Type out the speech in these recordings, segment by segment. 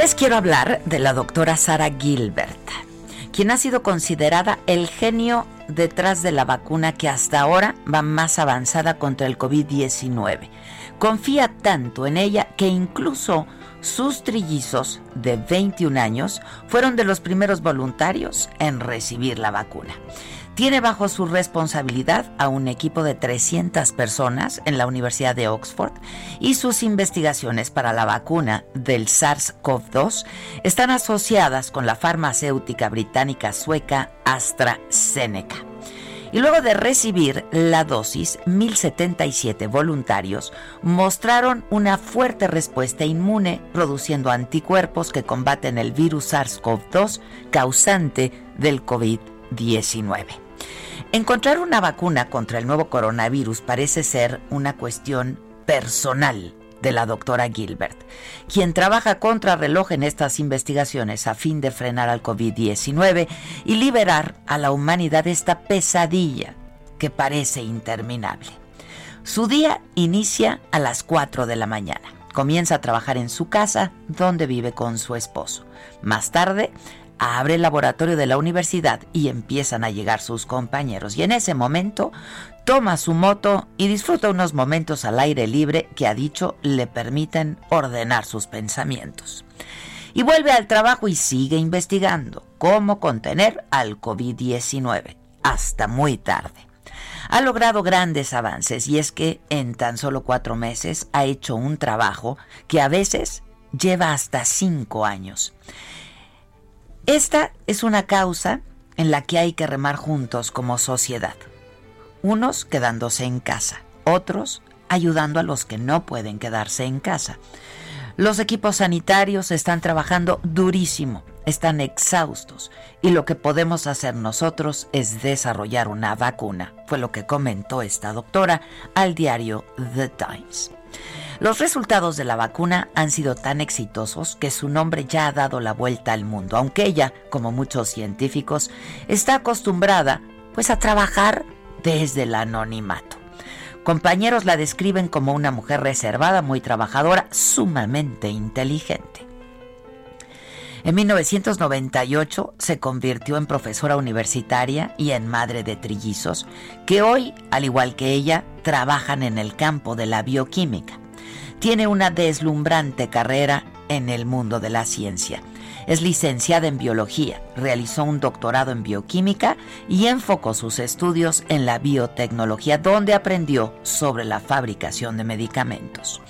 Les quiero hablar de la doctora Sara Gilbert, quien ha sido considerada el genio detrás de la vacuna que hasta ahora va más avanzada contra el COVID-19. Confía tanto en ella que incluso sus trillizos de 21 años fueron de los primeros voluntarios en recibir la vacuna tiene bajo su responsabilidad a un equipo de 300 personas en la Universidad de Oxford y sus investigaciones para la vacuna del SARS-CoV-2 están asociadas con la farmacéutica británica sueca AstraZeneca. Y luego de recibir la dosis, 1.077 voluntarios mostraron una fuerte respuesta inmune, produciendo anticuerpos que combaten el virus SARS-CoV-2 causante del COVID-19. Encontrar una vacuna contra el nuevo coronavirus parece ser una cuestión personal de la doctora Gilbert, quien trabaja contra reloj en estas investigaciones a fin de frenar al COVID-19 y liberar a la humanidad de esta pesadilla que parece interminable. Su día inicia a las 4 de la mañana. Comienza a trabajar en su casa, donde vive con su esposo. Más tarde, abre el laboratorio de la universidad y empiezan a llegar sus compañeros. Y en ese momento toma su moto y disfruta unos momentos al aire libre que ha dicho le permiten ordenar sus pensamientos. Y vuelve al trabajo y sigue investigando cómo contener al COVID-19 hasta muy tarde. Ha logrado grandes avances y es que en tan solo cuatro meses ha hecho un trabajo que a veces lleva hasta cinco años. Esta es una causa en la que hay que remar juntos como sociedad. Unos quedándose en casa, otros ayudando a los que no pueden quedarse en casa. Los equipos sanitarios están trabajando durísimo, están exhaustos y lo que podemos hacer nosotros es desarrollar una vacuna, fue lo que comentó esta doctora al diario The Times. Los resultados de la vacuna han sido tan exitosos que su nombre ya ha dado la vuelta al mundo, aunque ella, como muchos científicos, está acostumbrada pues a trabajar desde el anonimato. Compañeros la describen como una mujer reservada, muy trabajadora, sumamente inteligente. En 1998 se convirtió en profesora universitaria y en madre de trillizos, que hoy, al igual que ella, trabajan en el campo de la bioquímica. Tiene una deslumbrante carrera en el mundo de la ciencia. Es licenciada en biología, realizó un doctorado en bioquímica y enfocó sus estudios en la biotecnología, donde aprendió sobre la fabricación de medicamentos.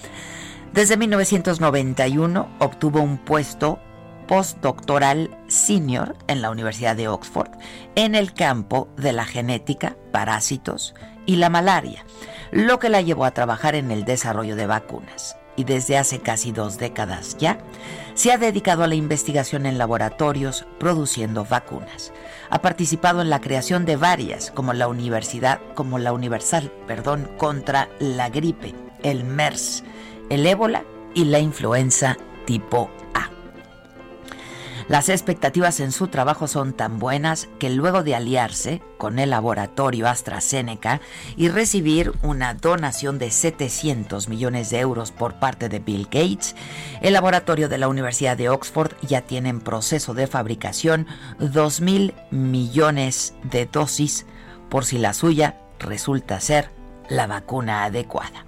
Desde 1991 obtuvo un puesto postdoctoral senior en la Universidad de Oxford en el campo de la genética, parásitos y la malaria lo que la llevó a trabajar en el desarrollo de vacunas. Y desde hace casi dos décadas ya, se ha dedicado a la investigación en laboratorios produciendo vacunas. Ha participado en la creación de varias, como la Universidad, como la Universal, perdón, contra la gripe, el MERS, el ébola y la influenza tipo las expectativas en su trabajo son tan buenas que luego de aliarse con el laboratorio AstraZeneca y recibir una donación de 700 millones de euros por parte de Bill Gates, el laboratorio de la Universidad de Oxford ya tiene en proceso de fabricación 2 mil millones de dosis por si la suya resulta ser la vacuna adecuada.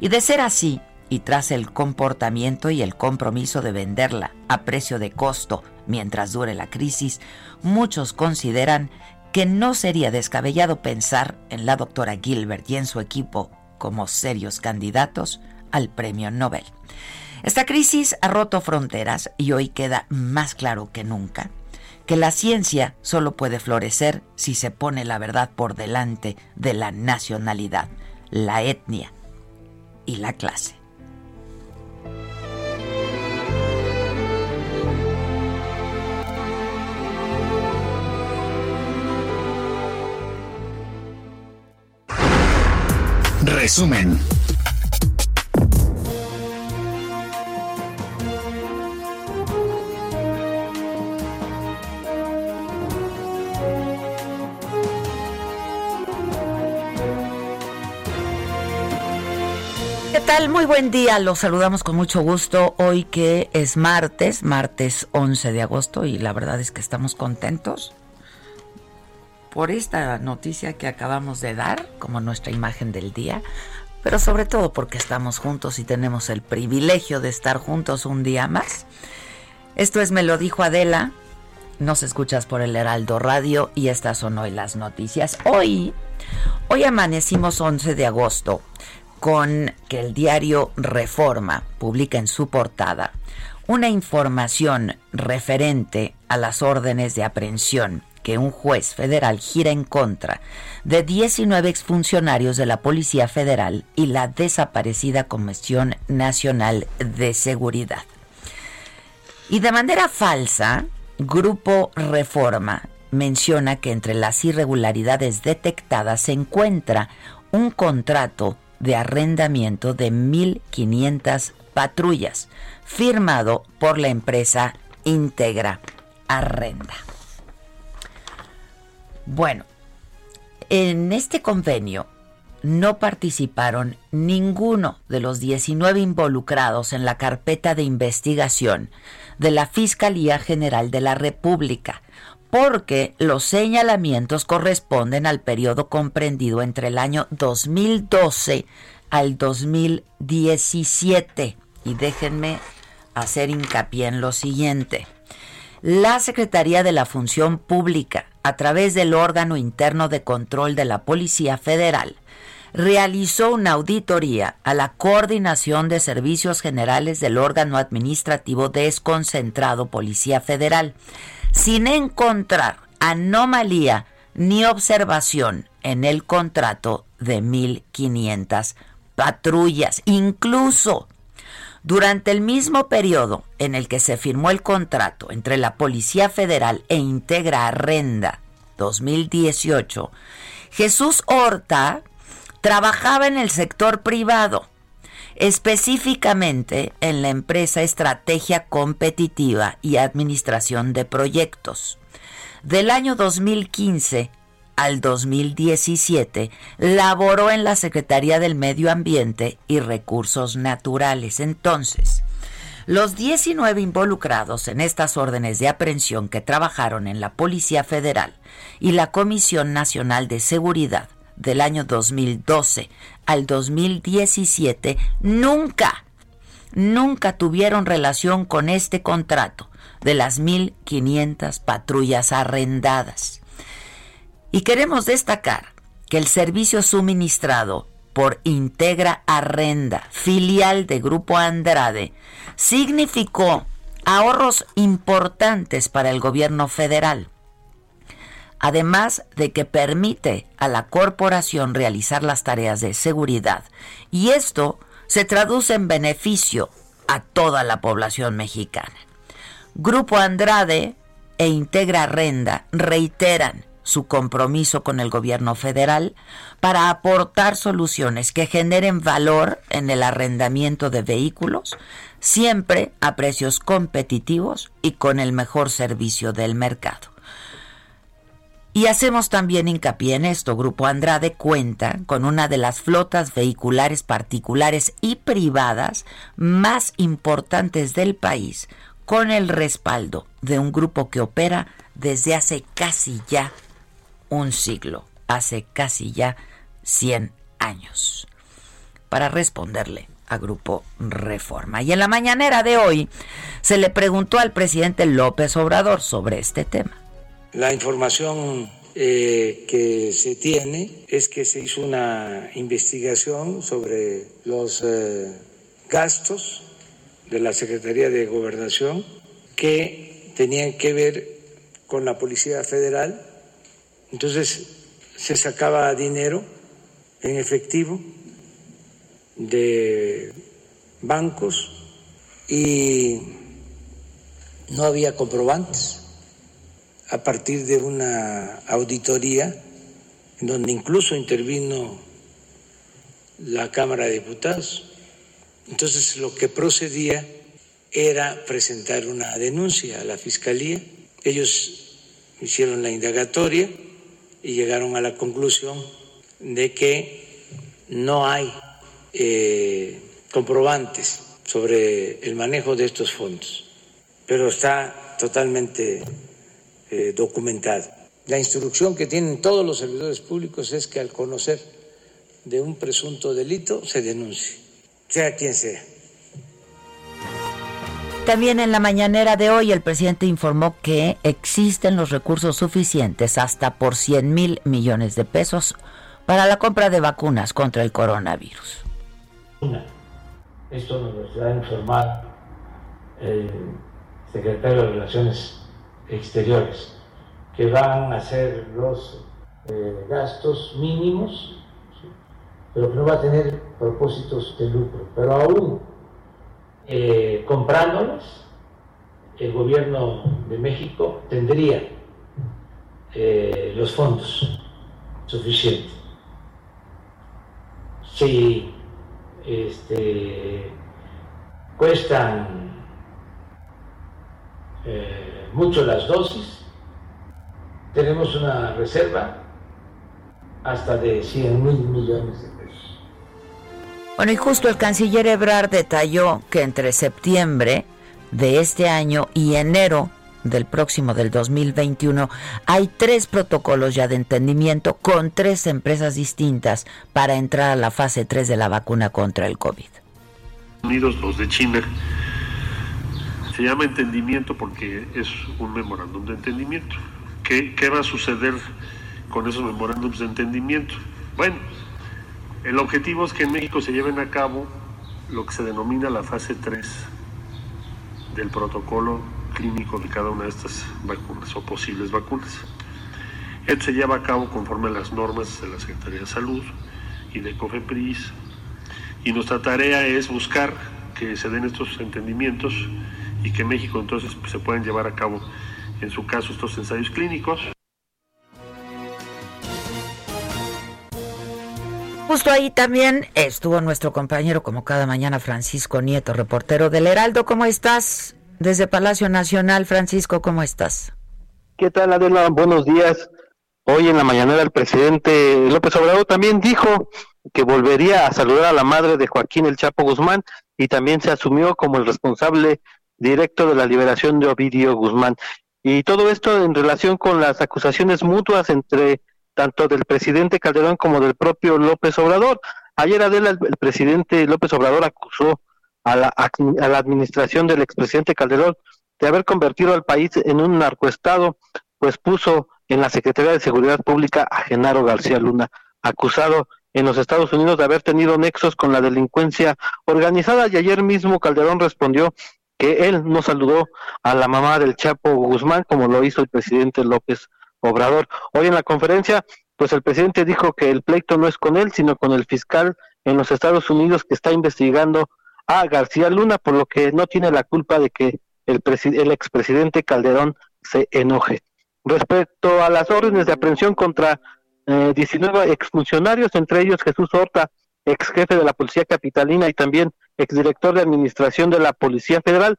Y de ser así, y tras el comportamiento y el compromiso de venderla a precio de costo mientras dure la crisis, muchos consideran que no sería descabellado pensar en la doctora Gilbert y en su equipo como serios candidatos al premio Nobel. Esta crisis ha roto fronteras y hoy queda más claro que nunca que la ciencia solo puede florecer si se pone la verdad por delante de la nacionalidad, la etnia y la clase. Resumen. ¿Qué tal? Muy buen día, los saludamos con mucho gusto hoy que es martes, martes 11 de agosto y la verdad es que estamos contentos por esta noticia que acabamos de dar como nuestra imagen del día, pero sobre todo porque estamos juntos y tenemos el privilegio de estar juntos un día más. Esto es Me lo dijo Adela, nos escuchas por el Heraldo Radio y estas son hoy las noticias. Hoy, hoy amanecimos 11 de agosto con que el diario Reforma publica en su portada una información referente a las órdenes de aprehensión que un juez federal gira en contra de 19 exfuncionarios de la Policía Federal y la desaparecida Comisión Nacional de Seguridad. Y de manera falsa, Grupo Reforma menciona que entre las irregularidades detectadas se encuentra un contrato de arrendamiento de 1.500 patrullas, firmado por la empresa Integra Arrenda. Bueno, en este convenio no participaron ninguno de los 19 involucrados en la carpeta de investigación de la Fiscalía General de la República, porque los señalamientos corresponden al periodo comprendido entre el año 2012 al 2017. Y déjenme hacer hincapié en lo siguiente. La Secretaría de la Función Pública a través del órgano interno de control de la Policía Federal, realizó una auditoría a la coordinación de servicios generales del órgano administrativo desconcentrado Policía Federal, sin encontrar anomalía ni observación en el contrato de 1.500 patrullas. Incluso durante el mismo periodo en el que se firmó el contrato entre la Policía Federal e Integra Arrenda 2018, Jesús Horta trabajaba en el sector privado, específicamente en la empresa Estrategia Competitiva y Administración de Proyectos. Del año 2015 al 2017 laboró en la Secretaría del Medio Ambiente y Recursos Naturales. Entonces, los 19 involucrados en estas órdenes de aprehensión que trabajaron en la Policía Federal y la Comisión Nacional de Seguridad del año 2012 al 2017 nunca, nunca tuvieron relación con este contrato de las 1.500 patrullas arrendadas. Y queremos destacar que el servicio suministrado por Integra Arrenda, filial de Grupo Andrade, significó ahorros importantes para el gobierno federal, además de que permite a la corporación realizar las tareas de seguridad, y esto se traduce en beneficio a toda la población mexicana. Grupo Andrade e Integra Arrenda reiteran su compromiso con el gobierno federal para aportar soluciones que generen valor en el arrendamiento de vehículos, siempre a precios competitivos y con el mejor servicio del mercado. Y hacemos también hincapié en esto. Grupo Andrade cuenta con una de las flotas vehiculares particulares y privadas más importantes del país, con el respaldo de un grupo que opera desde hace casi ya un siglo, hace casi ya 100 años. Para responderle a Grupo Reforma. Y en la mañanera de hoy se le preguntó al presidente López Obrador sobre este tema. La información eh, que se tiene es que se hizo una investigación sobre los eh, gastos de la Secretaría de Gobernación que tenían que ver con la Policía Federal. Entonces se sacaba dinero en efectivo de bancos y no había comprobantes a partir de una auditoría en donde incluso intervino la Cámara de Diputados. Entonces lo que procedía era presentar una denuncia a la Fiscalía. Ellos hicieron la indagatoria y llegaron a la conclusión de que no hay eh, comprobantes sobre el manejo de estos fondos, pero está totalmente eh, documentado. La instrucción que tienen todos los servidores públicos es que al conocer de un presunto delito se denuncie, sea quien sea. También en la mañanera de hoy el presidente informó que existen los recursos suficientes hasta por 100 mil millones de pesos para la compra de vacunas contra el coronavirus. Esto nos lo ha informado el secretario de Relaciones Exteriores, que van a ser los eh, gastos mínimos, pero que no va a tener propósitos de lucro. Pero aún eh, comprándolos, el gobierno de México tendría eh, los fondos suficientes. Si este, cuestan eh, mucho las dosis, tenemos una reserva hasta de 100 mil millones de. Bueno, y justo el canciller Ebrard detalló que entre septiembre de este año y enero del próximo del 2021 hay tres protocolos ya de entendimiento con tres empresas distintas para entrar a la fase 3 de la vacuna contra el COVID. Unidos los de China se llama entendimiento porque es un memorándum de entendimiento. ¿Qué, ¿Qué va a suceder con esos memorándums de entendimiento? Bueno, el objetivo es que en México se lleven a cabo lo que se denomina la fase 3 del protocolo clínico de cada una de estas vacunas o posibles vacunas. Esto se lleva a cabo conforme a las normas de la Secretaría de Salud y de COFEPRIS y nuestra tarea es buscar que se den estos entendimientos y que México entonces pues, se puedan llevar a cabo en su caso estos ensayos clínicos. Justo ahí también estuvo nuestro compañero, como cada mañana, Francisco Nieto, reportero del Heraldo. ¿Cómo estás? Desde Palacio Nacional, Francisco, ¿cómo estás? ¿Qué tal, Adela? Buenos días. Hoy en la mañanera el presidente López Obrador también dijo que volvería a saludar a la madre de Joaquín El Chapo Guzmán y también se asumió como el responsable directo de la liberación de Ovidio Guzmán. Y todo esto en relación con las acusaciones mutuas entre tanto del presidente Calderón como del propio López Obrador. Ayer Adela, el presidente López Obrador acusó a la, a la administración del expresidente Calderón de haber convertido al país en un narcoestado, pues puso en la Secretaría de Seguridad Pública a Genaro García Luna, acusado en los Estados Unidos de haber tenido nexos con la delincuencia organizada y ayer mismo Calderón respondió que él no saludó a la mamá del Chapo Guzmán como lo hizo el presidente López Obrador. Hoy en la conferencia, pues el presidente dijo que el pleito no es con él, sino con el fiscal en los Estados Unidos que está investigando a García Luna, por lo que no tiene la culpa de que el, el expresidente Calderón se enoje. Respecto a las órdenes de aprehensión contra eh, 19 exfuncionarios, entre ellos Jesús Horta, ex jefe de la Policía Capitalina y también exdirector de Administración de la Policía Federal,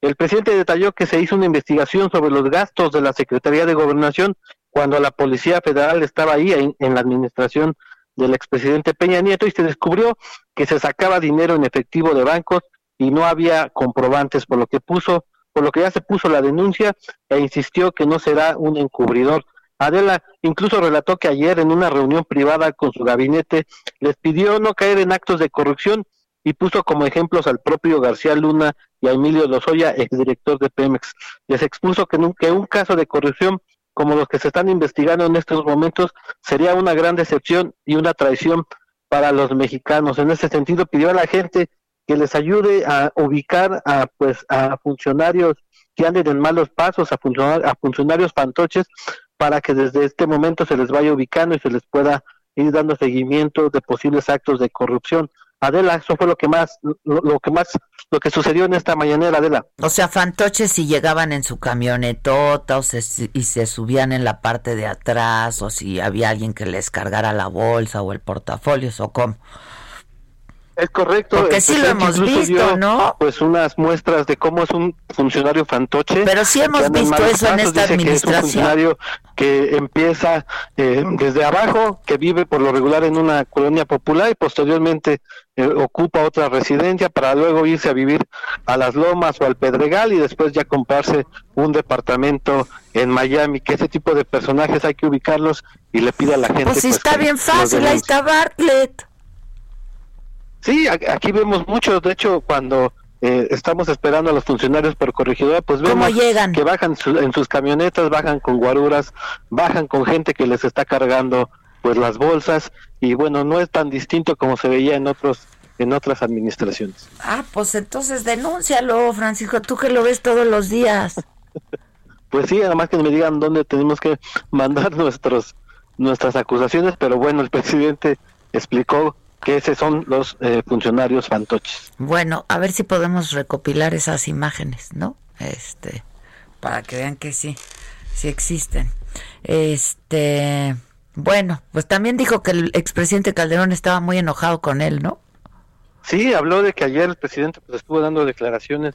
el presidente detalló que se hizo una investigación sobre los gastos de la Secretaría de Gobernación cuando la Policía Federal estaba ahí en la administración del expresidente Peña Nieto y se descubrió que se sacaba dinero en efectivo de bancos y no había comprobantes, por lo que puso, por lo que ya se puso la denuncia e insistió que no será un encubridor. Adela incluso relató que ayer en una reunión privada con su gabinete les pidió no caer en actos de corrupción y puso como ejemplos al propio García Luna y a Emilio Lozoya, exdirector de Pemex. Les expuso que, que un caso de corrupción como los que se están investigando en estos momentos sería una gran decepción y una traición para los mexicanos. En ese sentido pidió a la gente que les ayude a ubicar a pues a funcionarios que anden en malos pasos, a, a funcionarios fantoches, para que desde este momento se les vaya ubicando y se les pueda ir dando seguimiento de posibles actos de corrupción. Adela, eso fue lo que más, lo, que más, lo que sucedió en esta mañanera, Adela. O sea, fantoches si llegaban en su camionetota o y se subían en la parte de atrás o si había alguien que les cargara la bolsa o el portafolio o cómo. Es correcto. Porque sí lo hemos visto, ¿no? Pues unas muestras de cómo es un funcionario fantoche. Pero sí hemos visto eso en esta administración. Que es un funcionario que empieza eh, desde abajo, que vive por lo regular en una colonia popular y posteriormente eh, ocupa otra residencia para luego irse a vivir a las Lomas o al Pedregal y después ya comprarse un departamento en Miami. Que ese tipo de personajes hay que ubicarlos y le pide a la gente. Pues, pues está bien fácil, ahí está Bartlett. Sí, aquí vemos mucho, de hecho, cuando eh, estamos esperando a los funcionarios por corregidora, pues vemos que bajan en sus camionetas, bajan con guaruras, bajan con gente que les está cargando pues las bolsas. Y bueno, no es tan distinto como se veía en otros en otras administraciones. Ah, pues entonces denúncialo, Francisco, tú que lo ves todos los días. pues sí, además que me digan dónde tenemos que mandar nuestros nuestras acusaciones, pero bueno, el presidente explicó que esos son los eh, funcionarios fantoches. Bueno, a ver si podemos recopilar esas imágenes, ¿no? Este, para que vean que sí, sí existen. Este, bueno, pues también dijo que el expresidente Calderón estaba muy enojado con él, ¿no? Sí, habló de que ayer el presidente pues estuvo dando declaraciones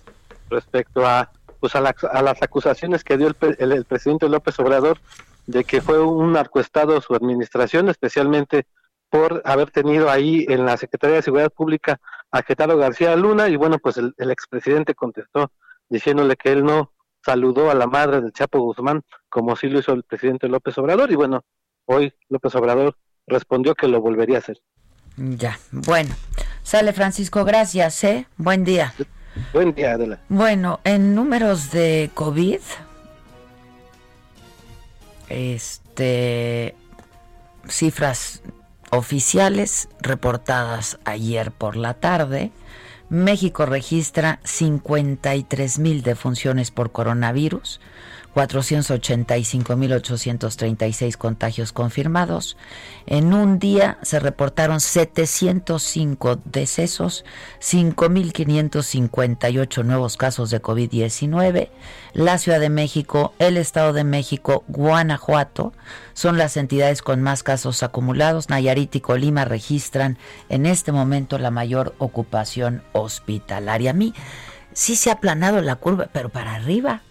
respecto a pues a, las acusaciones que dio el, el presidente López Obrador de que fue un narcoestado su administración, especialmente por haber tenido ahí en la Secretaría de Seguridad Pública a Getaro García Luna y bueno, pues el, expresidente contestó diciéndole que él no saludó a la madre del Chapo Guzmán como sí lo hizo el presidente López Obrador y bueno, hoy López Obrador respondió que lo volvería a hacer. Ya, bueno. Sale Francisco, gracias, ¿eh? Buen día. Buen día, Adela. Bueno, en números de COVID, este, cifras oficiales reportadas ayer por la tarde, México registra 53 mil defunciones por coronavirus, 485.836 contagios confirmados. En un día se reportaron 705 decesos, 5.558 nuevos casos de COVID-19. La Ciudad de México, el Estado de México, Guanajuato son las entidades con más casos acumulados. Nayarit y Colima registran en este momento la mayor ocupación hospitalaria. A mí sí se ha aplanado la curva, pero para arriba.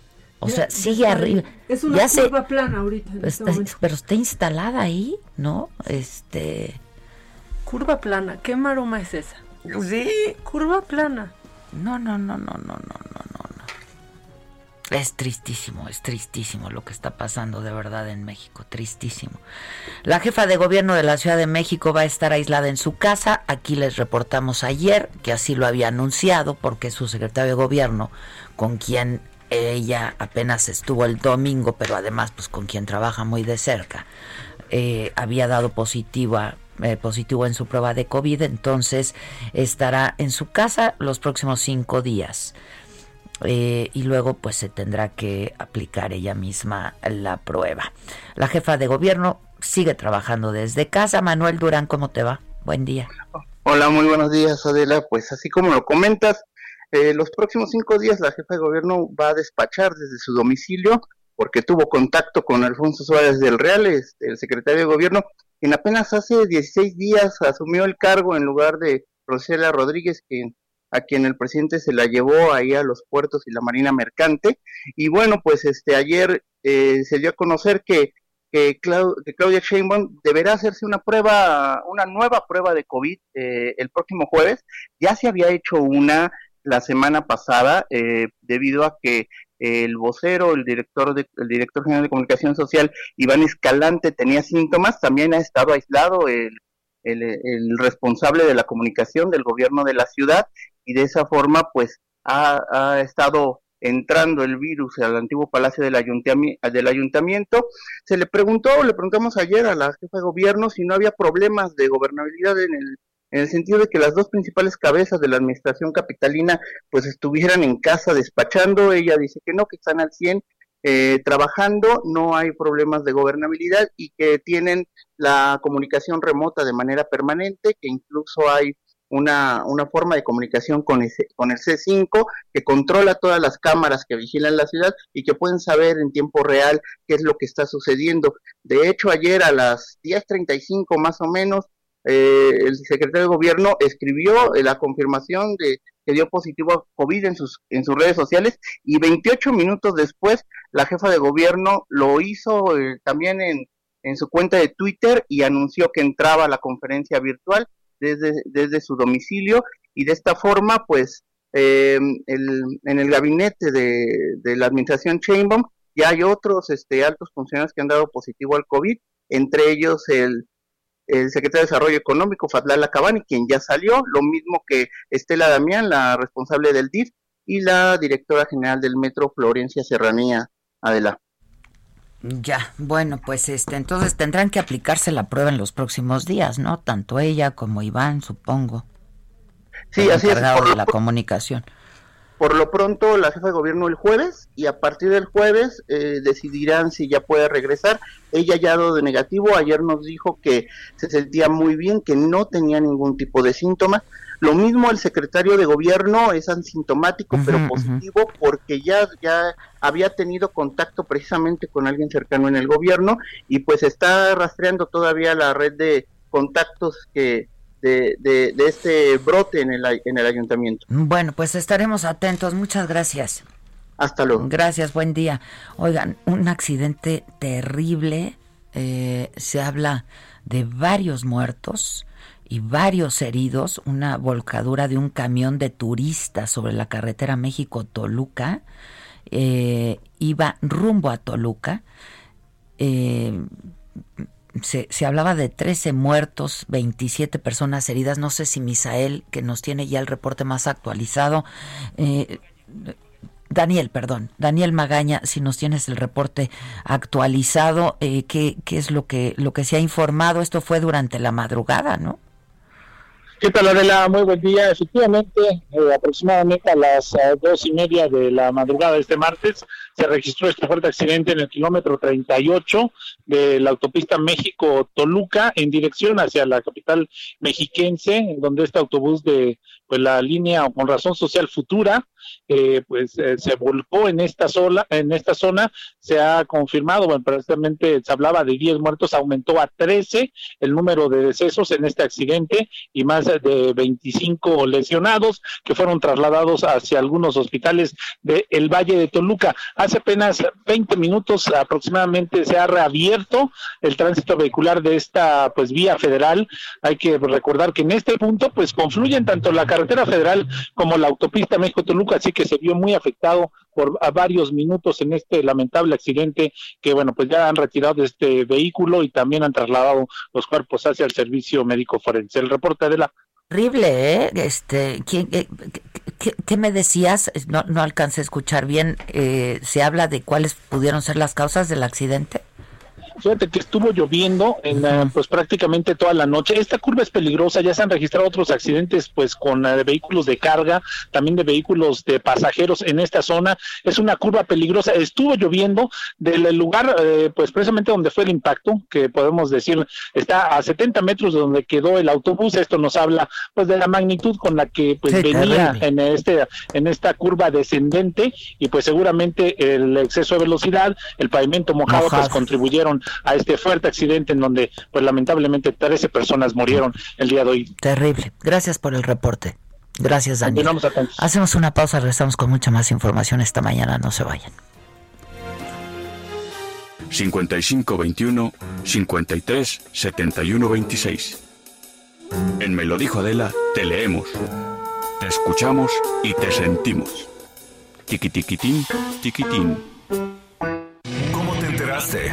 O sea, sigue arriba. Es una curva plana ahorita. Este pero está instalada ahí, ¿no? Este. Curva plana. ¿Qué maroma es esa? Sí. Curva plana. No, no, no, no, no, no, no, no. Es tristísimo, es tristísimo lo que está pasando de verdad en México, tristísimo. La jefa de gobierno de la Ciudad de México va a estar aislada en su casa. Aquí les reportamos ayer que así lo había anunciado porque su secretario de gobierno, con quien ella apenas estuvo el domingo, pero además pues con quien trabaja muy de cerca, eh, había dado positiva, eh, positivo en su prueba de COVID, entonces estará en su casa los próximos cinco días. Eh, y luego pues se tendrá que aplicar ella misma la prueba. La jefa de gobierno sigue trabajando desde casa. Manuel Durán, ¿cómo te va? Buen día. Hola, muy buenos días, Adela. Pues así como lo comentas, eh, los próximos cinco días la jefa de gobierno va a despachar desde su domicilio porque tuvo contacto con Alfonso Suárez del Real, este, el secretario de gobierno, quien apenas hace 16 días asumió el cargo en lugar de Rosela Rodríguez, quien, a quien el presidente se la llevó ahí a los puertos y la Marina Mercante. Y bueno, pues este ayer eh, se dio a conocer que, que, Claudia Sheinbaum deberá hacerse una prueba, una nueva prueba de COVID eh, el próximo jueves. Ya se había hecho una la semana pasada eh, debido a que el vocero, el director, de, el director general de comunicación social, Iván Escalante, tenía síntomas, también ha estado aislado el, el, responsable de la comunicación del gobierno de la ciudad y de esa forma pues ha, estado entrando el virus al antiguo palacio del, ayuntamiento, del ayuntamiento. Se le preguntó, le preguntamos ayer a la jefa de gobierno si no había problemas de gobernabilidad en el, en el sentido de que las dos principales cabezas de la administración capitalina pues estuvieran en casa despachando. Ella dice que no, que están al 100 eh, trabajando, no hay problemas de gobernabilidad y que tienen la comunicación remota de manera permanente, que incluso hay una, una forma de comunicación con, con el C5 que controla todas las cámaras que vigilan la ciudad y que pueden saber en tiempo real qué es lo que está sucediendo. De hecho, ayer a las 10.35 más o menos, eh, el secretario de gobierno escribió la confirmación de que dio positivo a COVID en sus, en sus redes sociales y 28 minutos después la jefa de gobierno lo hizo eh, también en, en su cuenta de Twitter y anunció que entraba a la conferencia virtual desde, desde su domicilio y de esta forma pues eh, el, en el gabinete de, de la administración Chainbaum ya hay otros este, altos funcionarios que han dado positivo al COVID, entre ellos el el secretario de Desarrollo Económico, Fadlala Cabani, quien ya salió, lo mismo que Estela Damián, la responsable del DIF, y la directora general del Metro, Florencia Serranía Adela. Ya, bueno, pues este, entonces tendrán que aplicarse la prueba en los próximos días, ¿no? Tanto ella como Iván, supongo. Sí, así es. Por de la comunicación. Por lo pronto, la jefa de gobierno el jueves y a partir del jueves eh, decidirán si ya puede regresar. Ella ya ha dado de negativo. Ayer nos dijo que se sentía muy bien, que no tenía ningún tipo de síntoma. Lo mismo el secretario de gobierno es asintomático, pero positivo, porque ya, ya había tenido contacto precisamente con alguien cercano en el gobierno y pues está rastreando todavía la red de contactos que, de, de, este brote en el, en el ayuntamiento. Bueno, pues estaremos atentos. Muchas gracias. Hasta luego. Gracias, buen día. Oigan, un accidente terrible. Eh, se habla de varios muertos y varios heridos. Una volcadura de un camión de turistas sobre la carretera México-Toluca. Eh, iba rumbo a Toluca. Eh, se, se, hablaba de 13 muertos, 27 personas heridas. No sé si Misael, que nos tiene ya el reporte más actualizado, eh, Daniel, perdón, Daniel Magaña, si nos tienes el reporte actualizado, eh, ¿qué, ¿qué, es lo que, lo que se ha informado? Esto fue durante la madrugada, ¿no? ¿Qué tal, Adela? Muy buen día. Efectivamente, eh, aproximadamente a las eh, dos y media de la madrugada de este martes se registró este fuerte accidente en el kilómetro 38 de la autopista México-Toluca en dirección hacia la capital mexiquense, donde este autobús de pues la línea con razón social futura eh, pues eh, se volcó en esta sola en esta zona se ha confirmado bueno precisamente se hablaba de 10 muertos aumentó a 13 el número de decesos en este accidente y más de 25 lesionados que fueron trasladados hacia algunos hospitales del el Valle de Toluca. Hace apenas 20 minutos aproximadamente se ha reabierto el tránsito vehicular de esta pues vía federal. Hay que recordar que en este punto pues confluyen tanto la carretera carretera federal como la autopista México-Toluca, así que se vio muy afectado por varios minutos en este lamentable accidente que, bueno, pues ya han retirado de este vehículo y también han trasladado los cuerpos hacia el servicio médico forense. El reporte de la horrible, ¿eh? Este, ¿quién, qué, me decías? No, no alcancé a escuchar bien. Eh, ¿Se habla de cuáles pudieron ser las causas del accidente? Fíjate que estuvo lloviendo en eh, pues prácticamente toda la noche. Esta curva es peligrosa, ya se han registrado otros accidentes pues con eh, vehículos de carga, también de vehículos de pasajeros en esta zona. Es una curva peligrosa. Estuvo lloviendo del lugar eh, pues precisamente donde fue el impacto, que podemos decir está a 70 metros de donde quedó el autobús. Esto nos habla pues de la magnitud con la que pues venía en este en esta curva descendente y pues seguramente el exceso de velocidad, el pavimento mojado. pues contribuyeron a este fuerte accidente en donde, pues lamentablemente, 13 personas murieron el día de hoy. Terrible. Gracias por el reporte. Gracias, Daniel. Hacemos una pausa, regresamos con mucha más información esta mañana. No se vayan. 5521 53 71 26. En Me lo dijo Adela, te leemos, te escuchamos y te sentimos. Tiquitiquitín, tiquitín. ¿Cómo te enteraste?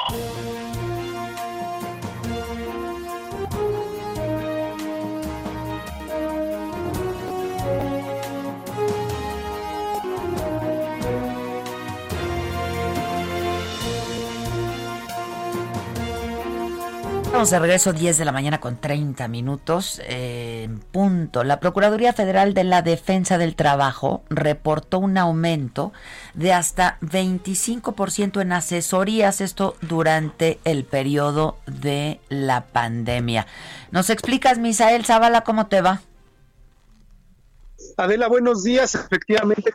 Estamos de regreso 10 de la mañana con 30 minutos en punto. La Procuraduría Federal de la Defensa del Trabajo reportó un aumento de hasta 25% en asesorías, esto durante el periodo de la pandemia. ¿Nos explicas, Misael Zavala, cómo te va? Adela, buenos días. Efectivamente,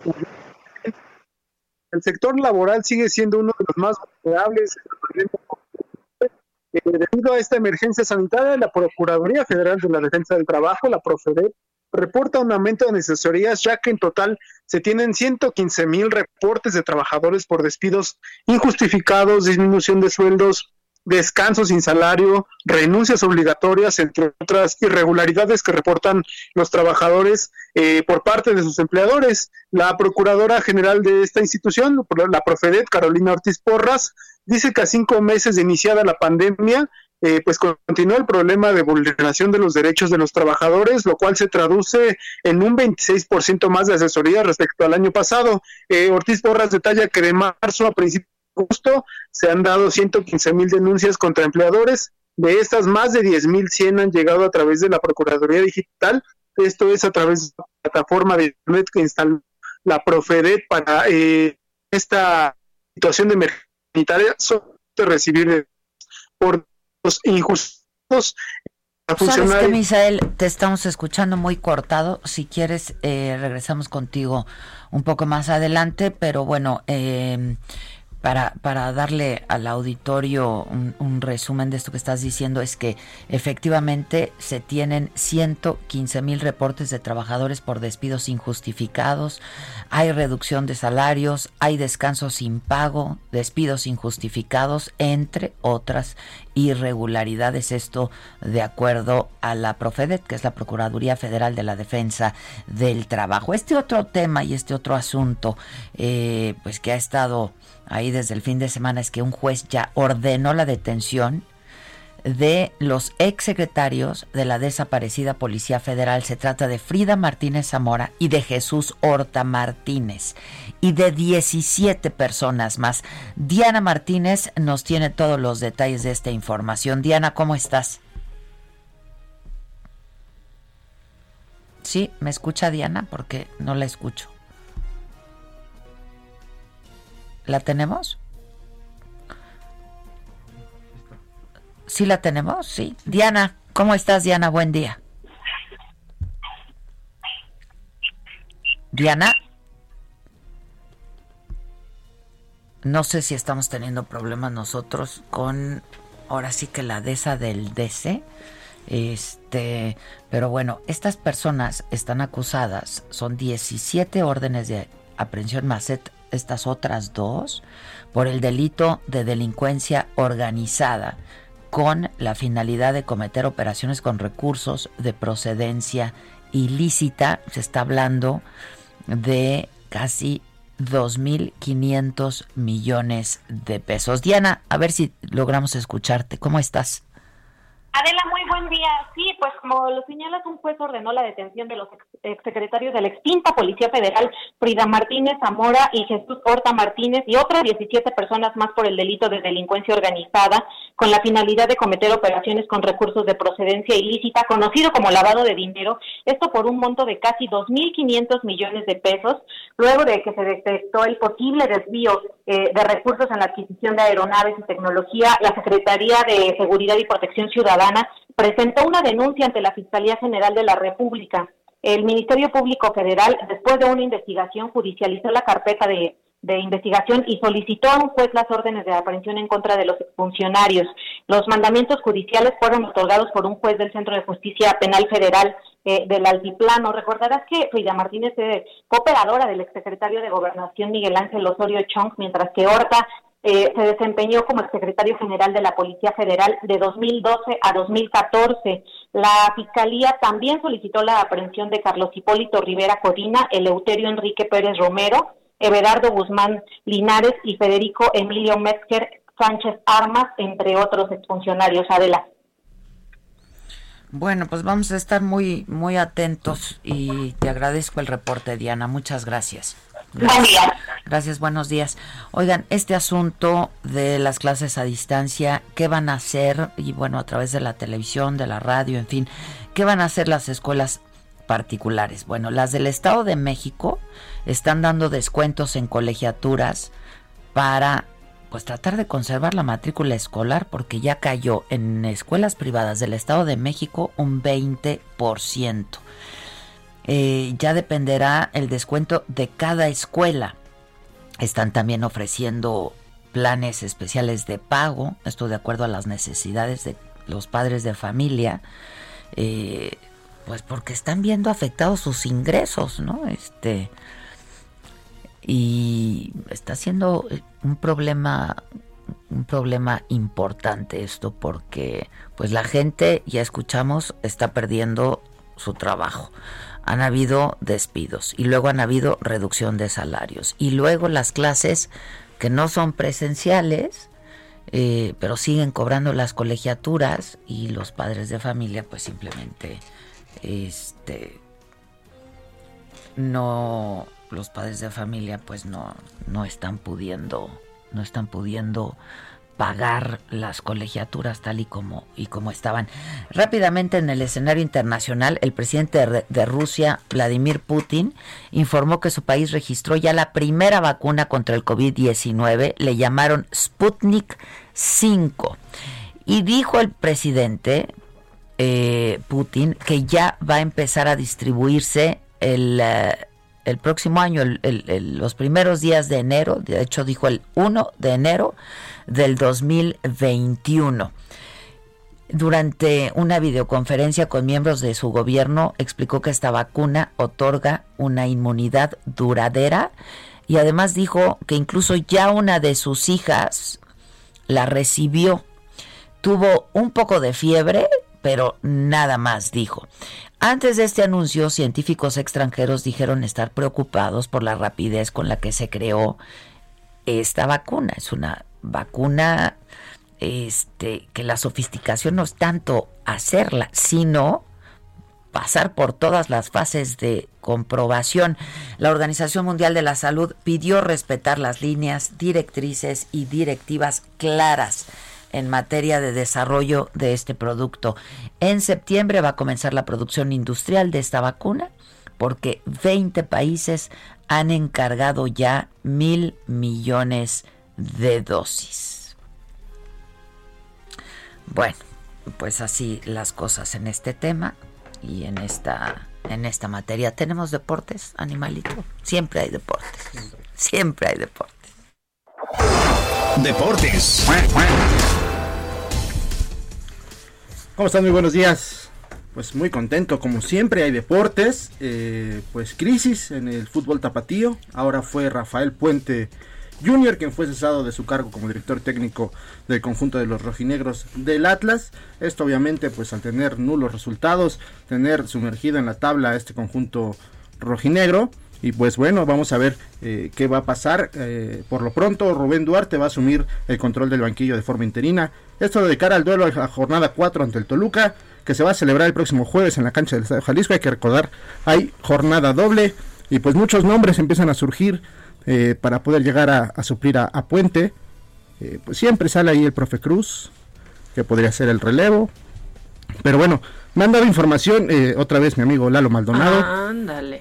el sector laboral sigue siendo uno de los más vulnerables eh, debido a esta emergencia sanitaria, la Procuraduría Federal de la Defensa del Trabajo, la Profedet, reporta un aumento de asesorías, ya que en total se tienen 115 mil reportes de trabajadores por despidos injustificados, disminución de sueldos, descansos sin salario, renuncias obligatorias, entre otras irregularidades que reportan los trabajadores eh, por parte de sus empleadores. La Procuradora General de esta institución, la Profedet, Carolina Ortiz Porras, dice que a cinco meses de iniciada la pandemia, eh, pues continúa el problema de vulneración de los derechos de los trabajadores, lo cual se traduce en un 26% más de asesoría respecto al año pasado. Eh, Ortiz Porras detalla que de marzo a principios agosto se han dado 115 mil denuncias contra empleadores. De estas, más de 10 mil 100 han llegado a través de la Procuraduría Digital. Esto es a través de la plataforma de Internet que instaló la Profedet para eh, esta situación de emergencia de recibir por los injustos ¿Sabes que, Misael? Te estamos escuchando muy cortado. Si quieres, eh, regresamos contigo un poco más adelante, pero bueno, eh, para, para darle al auditorio un, resumen de esto que estás diciendo es que efectivamente se tienen 115 mil reportes de trabajadores por despidos injustificados, hay reducción de salarios, hay descansos sin pago, despidos injustificados, entre otras irregularidades. Esto de acuerdo a la Profedet, que es la Procuraduría Federal de la Defensa del Trabajo. Este otro tema y este otro asunto, eh, pues que ha estado ahí desde el fin de semana es que un juez ya ordenó la detención de los exsecretarios de la desaparecida Policía Federal. Se trata de Frida Martínez Zamora y de Jesús Horta Martínez y de 17 personas más. Diana Martínez nos tiene todos los detalles de esta información. Diana, ¿cómo estás? Sí, ¿me escucha Diana? Porque no la escucho. ¿La tenemos? ¿Sí la tenemos? Sí. Diana, ¿cómo estás, Diana? Buen día. Diana. No sé si estamos teniendo problemas nosotros con, ahora sí que la DESA del DC. Este, pero bueno, estas personas están acusadas, son 17 órdenes de aprehensión más estas otras dos por el delito de delincuencia organizada con la finalidad de cometer operaciones con recursos de procedencia ilícita. Se está hablando de casi 2.500 millones de pesos. Diana, a ver si logramos escucharte. ¿Cómo estás? Adela, muy buen día. Como lo señalas, un juez ordenó la detención de los exsecretarios de la extinta Policía Federal, Frida Martínez Zamora y Jesús Horta Martínez, y otras 17 personas más por el delito de delincuencia organizada, con la finalidad de cometer operaciones con recursos de procedencia ilícita, conocido como lavado de dinero, esto por un monto de casi 2.500 millones de pesos, luego de que se detectó el posible desvío eh, de recursos en la adquisición de aeronaves y tecnología, la Secretaría de Seguridad y Protección Ciudadana presentó una denuncia ante la Fiscalía General de la República. El Ministerio Público Federal, después de una investigación, judicializó la carpeta de, investigación y solicitó a un juez las órdenes de aprehensión en contra de los funcionarios. Los mandamientos judiciales fueron otorgados por un juez del Centro de Justicia Penal Federal eh, del altiplano. Recordarás que Frida Martínez es cooperadora del exsecretario de Gobernación Miguel Ángel Osorio Chong, mientras que Horta eh, se desempeñó como exsecretario general de la Policía Federal de 2012 a 2014. La Fiscalía también solicitó la aprehensión de Carlos Hipólito Rivera Codina, Eleuterio Enrique Pérez Romero, Everardo Guzmán Linares y Federico Emilio Metzger Sánchez Armas, entre otros exfuncionarios. Adela. Bueno, pues vamos a estar muy muy atentos y te agradezco el reporte, Diana. Muchas gracias. Gracias. Gracias, buenos días. Oigan, este asunto de las clases a distancia, ¿qué van a hacer? Y bueno, a través de la televisión, de la radio, en fin, ¿qué van a hacer las escuelas particulares? Bueno, las del Estado de México están dando descuentos en colegiaturas para pues tratar de conservar la matrícula escolar porque ya cayó en escuelas privadas del Estado de México un 20%. Eh, ya dependerá el descuento de cada escuela. Están también ofreciendo planes especiales de pago, esto de acuerdo a las necesidades de los padres de familia, eh, pues porque están viendo afectados sus ingresos, ¿no? Este y está siendo un problema un problema importante esto porque pues la gente ya escuchamos está perdiendo su trabajo han habido despidos y luego han habido reducción de salarios. Y luego las clases que no son presenciales eh, pero siguen cobrando las colegiaturas y los padres de familia pues simplemente este no los padres de familia pues no no están pudiendo no están pudiendo pagar las colegiaturas tal y como y como estaban. Rápidamente en el escenario internacional, el presidente de, Rusia, Vladimir Putin, informó que su país registró ya la primera vacuna contra el COVID-19, le llamaron Sputnik 5. Y dijo el presidente eh, Putin que ya va a empezar a distribuirse el, eh, el próximo año, los primeros días de enero, de hecho dijo el 1 de enero, del 2021. Durante una videoconferencia con miembros de su gobierno explicó que esta vacuna otorga una inmunidad duradera y además dijo que incluso ya una de sus hijas la recibió. Tuvo un poco de fiebre, pero nada más dijo. Antes de este anuncio, científicos extranjeros dijeron estar preocupados por la rapidez con la que se creó esta vacuna. Es una vacuna este que la sofisticación no es tanto hacerla, sino pasar por todas las fases de comprobación. La Organización Mundial de la Salud pidió respetar las líneas directrices y directivas claras en materia de desarrollo de este producto. En septiembre va a comenzar la producción industrial de esta vacuna porque 20 países han encargado ya mil millones de de dosis. Bueno, pues así las cosas en este tema y en esta en esta materia. ¿Tenemos deportes, animalito? Siempre hay deportes. Siempre hay deportes. Deportes. ¿Cómo están? Muy buenos días. Pues muy contento, como siempre hay deportes. Eh, pues crisis en el fútbol tapatío. Ahora fue Rafael Puente Junior, quien fue cesado de su cargo como director técnico del conjunto de los rojinegros del Atlas. Esto obviamente pues al tener nulos resultados, tener sumergido en la tabla este conjunto rojinegro. Y pues bueno, vamos a ver eh, qué va a pasar. Eh, por lo pronto, Rubén Duarte va a asumir el control del banquillo de forma interina. Esto de cara al duelo a la jornada 4 ante el Toluca, que se va a celebrar el próximo jueves en la cancha del Estadio Jalisco. Hay que recordar, hay jornada doble y pues muchos nombres empiezan a surgir eh, para poder llegar a, suplir a, Puente. Eh, pues siempre sale ahí el profe Cruz, que podría ser el relevo. Pero bueno, me han dado información, eh, otra vez mi amigo Lalo Maldonado. ándale.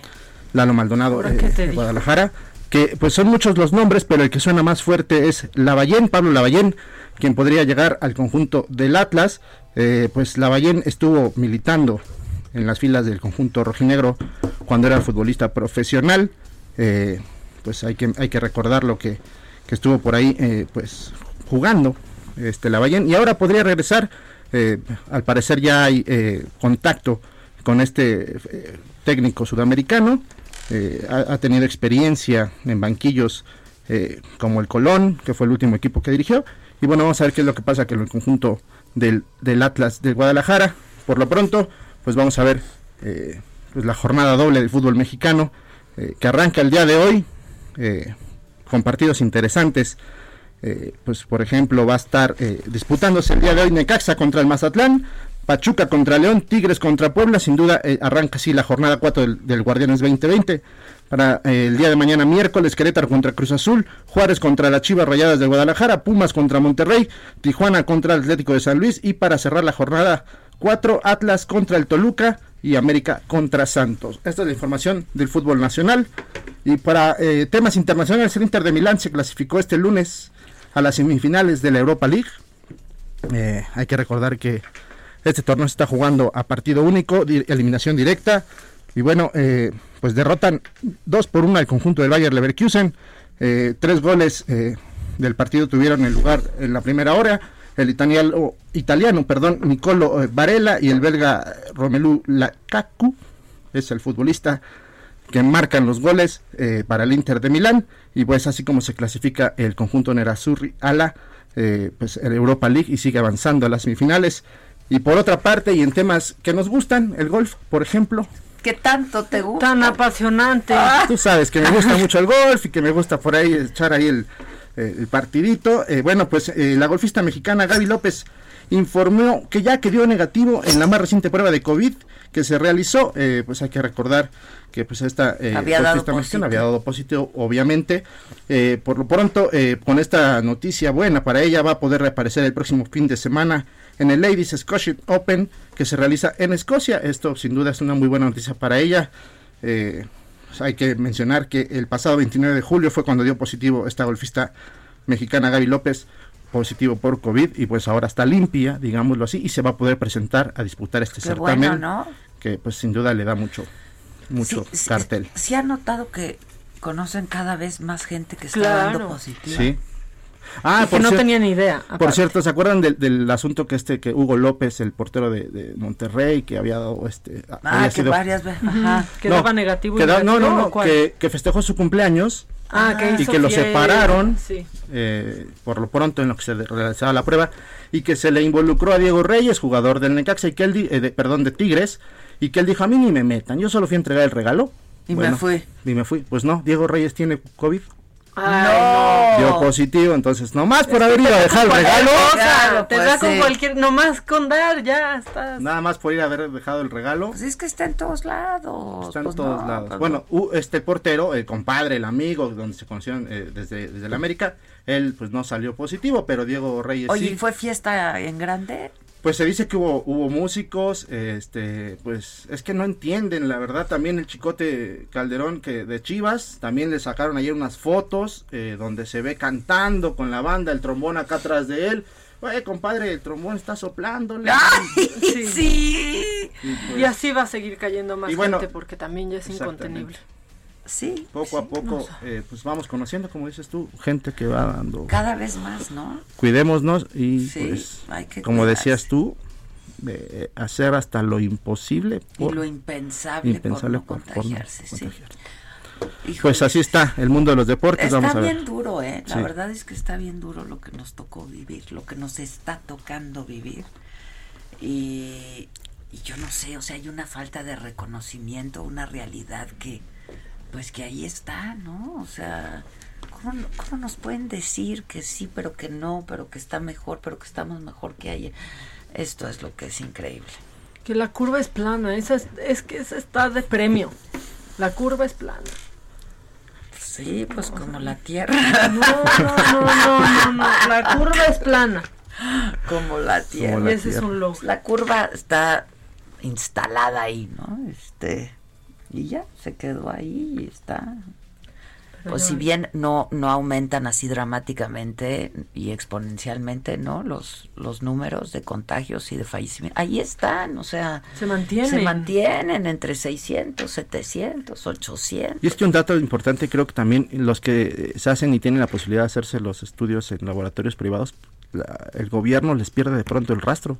Lalo Maldonado de Guadalajara. Que pues son muchos los nombres, pero el que suena más fuerte es Lavallén, Pablo Lavallén, quien podría llegar al conjunto del Atlas. pues Lavallén estuvo militando en las filas del conjunto rojinegro cuando era futbolista profesional. Eh, pues hay que, hay que recordar lo que, estuvo por ahí eh, pues jugando este Lavallén y ahora podría regresar eh, al parecer ya hay eh, contacto con este eh, técnico sudamericano. Eh, ha, tenido experiencia en banquillos como el Colón, que fue el último equipo que dirigió. Y bueno, vamos a ver qué es lo que pasa con el conjunto del, del Atlas de Guadalajara. Por lo pronto, pues vamos a ver pues la jornada doble del fútbol mexicano que arranca el día de hoy con partidos interesantes. pues por ejemplo va a estar disputándose el día de hoy Necaxa contra el Mazatlán, Pachuca contra León, Tigres contra Puebla, sin duda eh, arranca así la jornada 4 del, Guardianes 2020. Para eh, el día de mañana miércoles, Querétaro contra Cruz Azul, Juárez contra la Chivas Rayadas de Guadalajara, Pumas contra Monterrey, Tijuana contra el Atlético de San Luis y para cerrar la jornada 4, Atlas contra el Toluca y América contra Santos. Esta es la información del fútbol nacional. Y para eh, temas internacionales, el Inter de Milán se clasificó este lunes a las semifinales de la Europa League. hay que recordar que este torneo se está jugando a partido único, eliminación directa. Y bueno, eh, pues derrotan 2 por 1 al conjunto del Bayer Leverkusen. Eh, tres goles eh, del partido tuvieron el lugar en la primera hora. El italiano, italiano perdón, Nicolo Varela y el belga Romelu Lukaku es el futbolista que marcan los goles para el Inter de Milán. Y pues así como se clasifica el conjunto Nerazzurri a la pues, Europa League y sigue avanzando a las semifinales. Y por otra parte, y en temas que nos gustan, el golf, por ejemplo. ¿Qué tanto te gusta? Tan apasionante. Ah. Tú sabes que me gusta mucho el golf y que me gusta por ahí echar ahí el, eh, partidito. Eh, bueno, pues eh, la golfista mexicana Gaby López informó que ya quedó negativo en la más reciente prueba de COVID que se realizó. pues hay que recordar que pues esta había golfista mexicana había dado positivo, obviamente. por lo pronto, con esta noticia buena para ella, va a poder reaparecer el próximo fin de semana en el Ladies Scottish Open que se realiza en Escocia. Esto sin duda es una muy buena noticia para ella. Eh, hay que mencionar que el pasado 29 de julio fue cuando dio positivo esta golfista mexicana Gaby López positivo por COVID y pues ahora está limpia, digámoslo así, y se va a poder presentar a disputar este certamen que pues sin duda le da mucho mucho cartel. Sí, ha notado que conocen cada vez más gente que está dando positivo. Sí. Ah, que no tenía ni idea. Por cierto, ¿se acuerdan del, asunto que este que Hugo López, el portero de, Monterrey, que había dado este ah, que varias veces, ajá. quedaba negativo, no, no, no, que, que, festejó su cumpleaños. Ah, que y que lo separaron eh, por lo pronto en lo que se realizaba la prueba y que se le involucró a Diego Reyes, jugador del Necaxa y que él, eh, perdón, de Tigres, y que él dijo a mí ni me metan, yo solo fui a entregar el regalo. Y me fui. Y me fui. Pues no, Diego Reyes tiene COVID no. Dio positivo, entonces nomás por haber ido a dejar el regalo. te da con cualquier, nomás con dar, ya estás. Nada más por ir a haber dejado el regalo. Pues es que está en todos lados. Está en pues todos lados. Pues bueno, este portero, el compadre, el amigo, donde se conocieron eh, desde, desde la América, él pues no salió positivo, pero Diego Reyes Oye, ¿fue fiesta en grande? Pues se dice que hubo, hubo músicos, este, pues es que no entienden, la verdad, también el chicote Calderón que de Chivas, también le sacaron ayer unas fotos eh, donde se ve cantando con la banda, el trombón acá atrás de él. Oye, compadre, el trombón está soplando. sí. Y, así va a seguir cayendo más gente porque también ya es incontenible. Sí. Poco a poco, eh, pues vamos conociendo, como dices tú, gente que va dando. Cada vez más, ¿no? Cuidémonos y, pues, como decías tú, hacer hasta lo imposible. y lo impensable, por, no contagiarse, sí. pues así está el mundo de los deportes. Está vamos a bien duro, ¿eh? La verdad es que está bien duro lo que nos tocó vivir, lo que nos está tocando vivir. Y, y yo no sé, o sea, hay una falta de reconocimiento, una realidad que pues que ahí está, ¿no? O sea, ¿cómo, nos pueden decir que sí, pero que no, pero que está mejor, pero que estamos mejor que ayer? Esto es lo que es increíble. Que la curva es plana, esa es, que esa está de premio. La curva es plana. Sí, pues como la Tierra. No, no, no, no, no, La curva es plana. Como la Tierra. ese es un logro. La curva está instalada ahí, ¿no? Este y ya se quedó ahí y está. Pues si bien no no aumentan así dramáticamente y exponencialmente no los los números de contagios y de fallecimientos. Ahí están o sea se mantienen. se mantienen entre 600 700 800 y es que un dato importante creo que también los que se hacen y tienen la posibilidad de hacerse los estudios en laboratorios privados el gobierno les pierde de pronto el rastro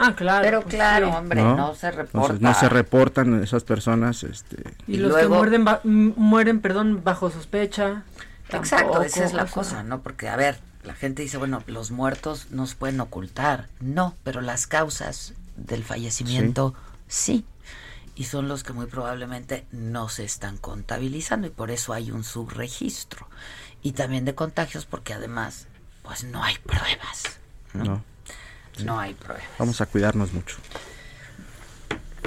Ah, claro. Pero pues claro, sí. hombre, no, se reporta. Entonces, no se reportan esas personas. Este, Y, Y los luego- que muerden, mueren, perdón, bajo sospecha. Exacto, tampoco, esa es la cosa, ¿no? Porque, a ver, la gente dice, bueno, los muertos no se pueden ocultar. No, pero las causas del fallecimiento sí. Y son los que muy probablemente no se están contabilizando y por eso hay un subregistro. Y también de contagios porque además, pues no hay pruebas. No, no. No hay pruebas. Vamos a cuidarnos mucho.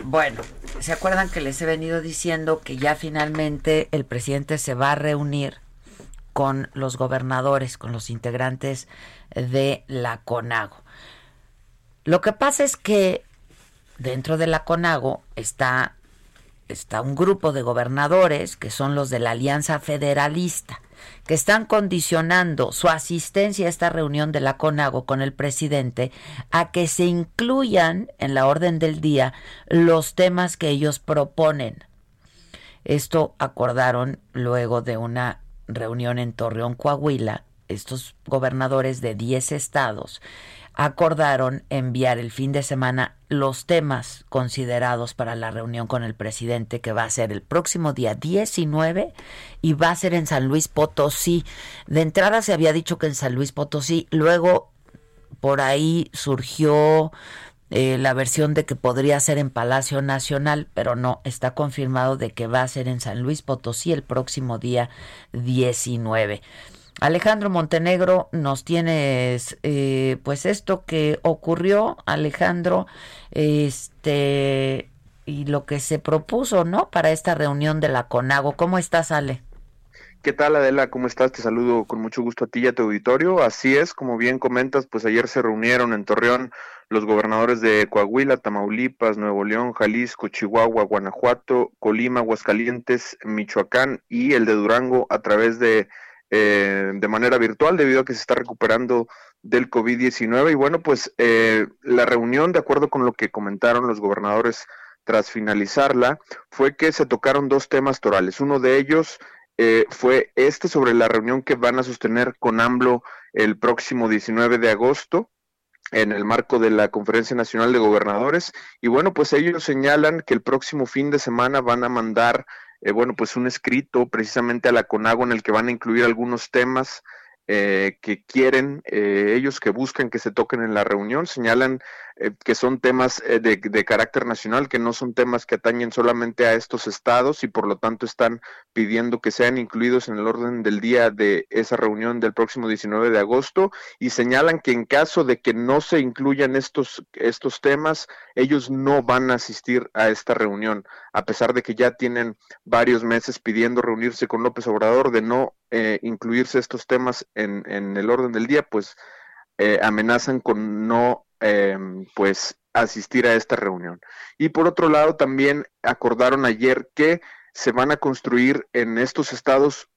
Bueno, ¿se acuerdan que les he venido diciendo que ya finalmente el presidente se va a reunir con los gobernadores, con los integrantes de la CONAGO? Lo que pasa es que dentro de la CONAGO está, está un grupo de gobernadores que son los de la Alianza Federalista, que están condicionando su asistencia a esta reunión de la CONAGO con el presidente a que se incluyan en la orden del día los temas que ellos proponen. Esto acordaron luego de una reunión en Torreón, Coahuila. Estos gobernadores de 10 estados acordaron enviar el fin de semana los temas considerados para la reunión con el presidente que va a ser el próximo día 19 y va a ser en San Luis Potosí. De entrada se había dicho que en San Luis Potosí, luego por ahí surgió eh, la versión de que podría ser en Palacio Nacional, pero no, está confirmado de que va a ser en San Luis Potosí el próximo día 19. Alejandro Montenegro, nos tienes eh, pues esto que ocurrió, Alejandro, este y lo que se propuso, ¿no? Para esta reunión de la CONAGO. ¿Cómo estás, Ale? ¿Qué tal, Adela? ¿Cómo estás? Te saludo con mucho gusto a ti y a tu auditorio. Así es, como bien comentas, pues ayer se reunieron en Torreón los gobernadores de Coahuila, Tamaulipas, Nuevo León, Jalisco, Chihuahua, Guanajuato, Colima, Aguascalientes, Michoacán y el de Durango a través de eh, de manera virtual debido a que se está recuperando del COVID-19. Y bueno, pues eh, la reunión, de acuerdo con lo que comentaron los gobernadores tras finalizarla, fue que se tocaron dos temas torales. Uno de ellos eh, fue este sobre la reunión que van a sostener con AMLO el próximo 19 de agosto en el marco de la Conferencia Nacional de Gobernadores. Y bueno, pues ellos señalan que el próximo fin de semana van a mandar eh, bueno, pues un escrito precisamente a la CONAGO en el que van a incluir algunos temas eh, que quieren eh, ellos que buscan que se toquen en la reunión. Señalan eh, que son temas eh, de, de, carácter nacional, que no son temas que atañen solamente a estos estados y por lo tanto están pidiendo que sean incluidos en el orden del día de esa reunión del próximo 19 de agosto y señalan que en caso de que no se incluyan estos, estos temas, ellos no van a asistir a esta reunión, a pesar de que ya tienen varios meses pidiendo reunirse con López Obrador, de no eh, incluirse estos temas en, en, el orden del día, pues eh, amenazan con no eh, pues asistir a esta reunión. Y por otro lado, también acordaron ayer que se van a construir en estos estados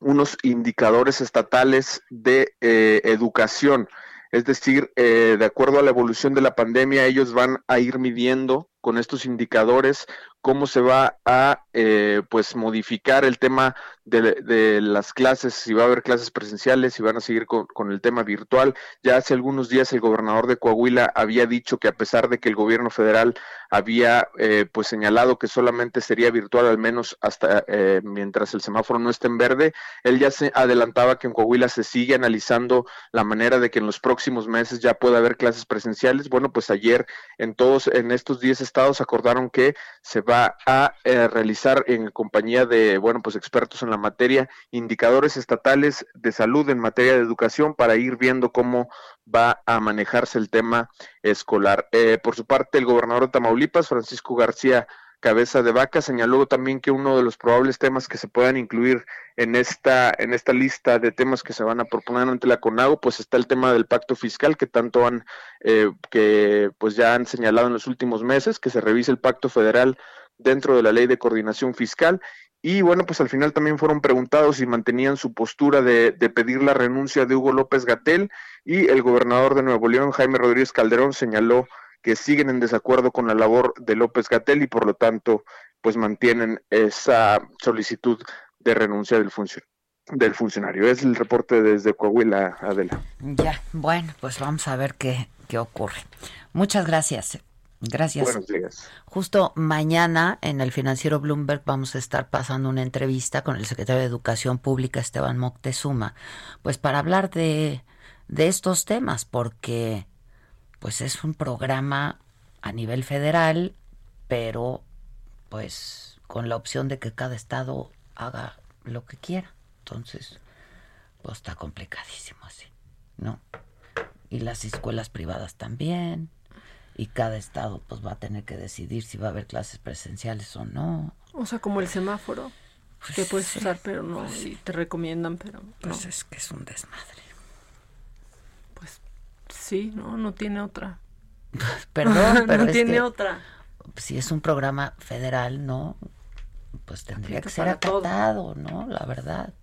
unos indicadores estatales de eh, educación. Es decir, eh, de acuerdo a la evolución de la pandemia, ellos van a ir midiendo con estos indicadores cómo se va a eh, pues modificar el tema de, de, las clases, si va a haber clases presenciales, si van a seguir con, el tema virtual. Ya hace algunos días el gobernador de Coahuila había dicho que a pesar de que el gobierno federal había eh, pues señalado que solamente sería virtual al menos hasta eh, mientras el semáforo no esté en verde, él ya se adelantaba que en Coahuila se sigue analizando la manera de que en los próximos meses ya pueda haber clases presenciales. Bueno, pues ayer en todos en estos 10 estados acordaron que se va a eh, realizar en compañía de, bueno, pues expertos en la materia, indicadores estatales de salud en materia de educación para ir viendo cómo va a manejarse el tema escolar. Eh, por su parte, el gobernador de Tamaulipas, Francisco García Cabeza de Vaca, señaló también que uno de los probables temas que se puedan incluir en esta, en esta lista de temas que se van a proponer ante la CONAGO, pues está el tema del pacto fiscal que tanto han, eh, que pues ya han señalado en los últimos meses, que se revise el pacto federal dentro de la ley de coordinación fiscal. Y bueno, pues al final también fueron preguntados si mantenían su postura de, de pedir la renuncia de Hugo López Gatel y el gobernador de Nuevo León, Jaime Rodríguez Calderón, señaló que siguen en desacuerdo con la labor de López Gatel y por lo tanto pues mantienen esa solicitud de renuncia del funcionario. del funcionario. Es el reporte desde Coahuila, Adela. Ya, bueno, pues vamos a ver qué, qué ocurre. Muchas gracias. Gracias. Buenos días. Justo mañana en el financiero Bloomberg vamos a estar pasando una entrevista con el secretario de Educación Pública, Esteban Moctezuma, pues para hablar de, de estos temas, porque pues es un programa a nivel federal, pero pues con la opción de que cada estado haga lo que quiera. Entonces, pues está complicadísimo así, ¿no? Y las escuelas privadas también y cada estado pues va a tener que decidir si va a haber clases presenciales o no. O sea, como el semáforo que puedes usar, pero no, pues te recomiendan, pero Pues no. es que es un desmadre. Sí, no, no tiene otra. Perdón, pero no es tiene que otra. si es un programa federal, ¿no? Pues tendría Aplica que ser para todo. acatado, ¿no? La verdad.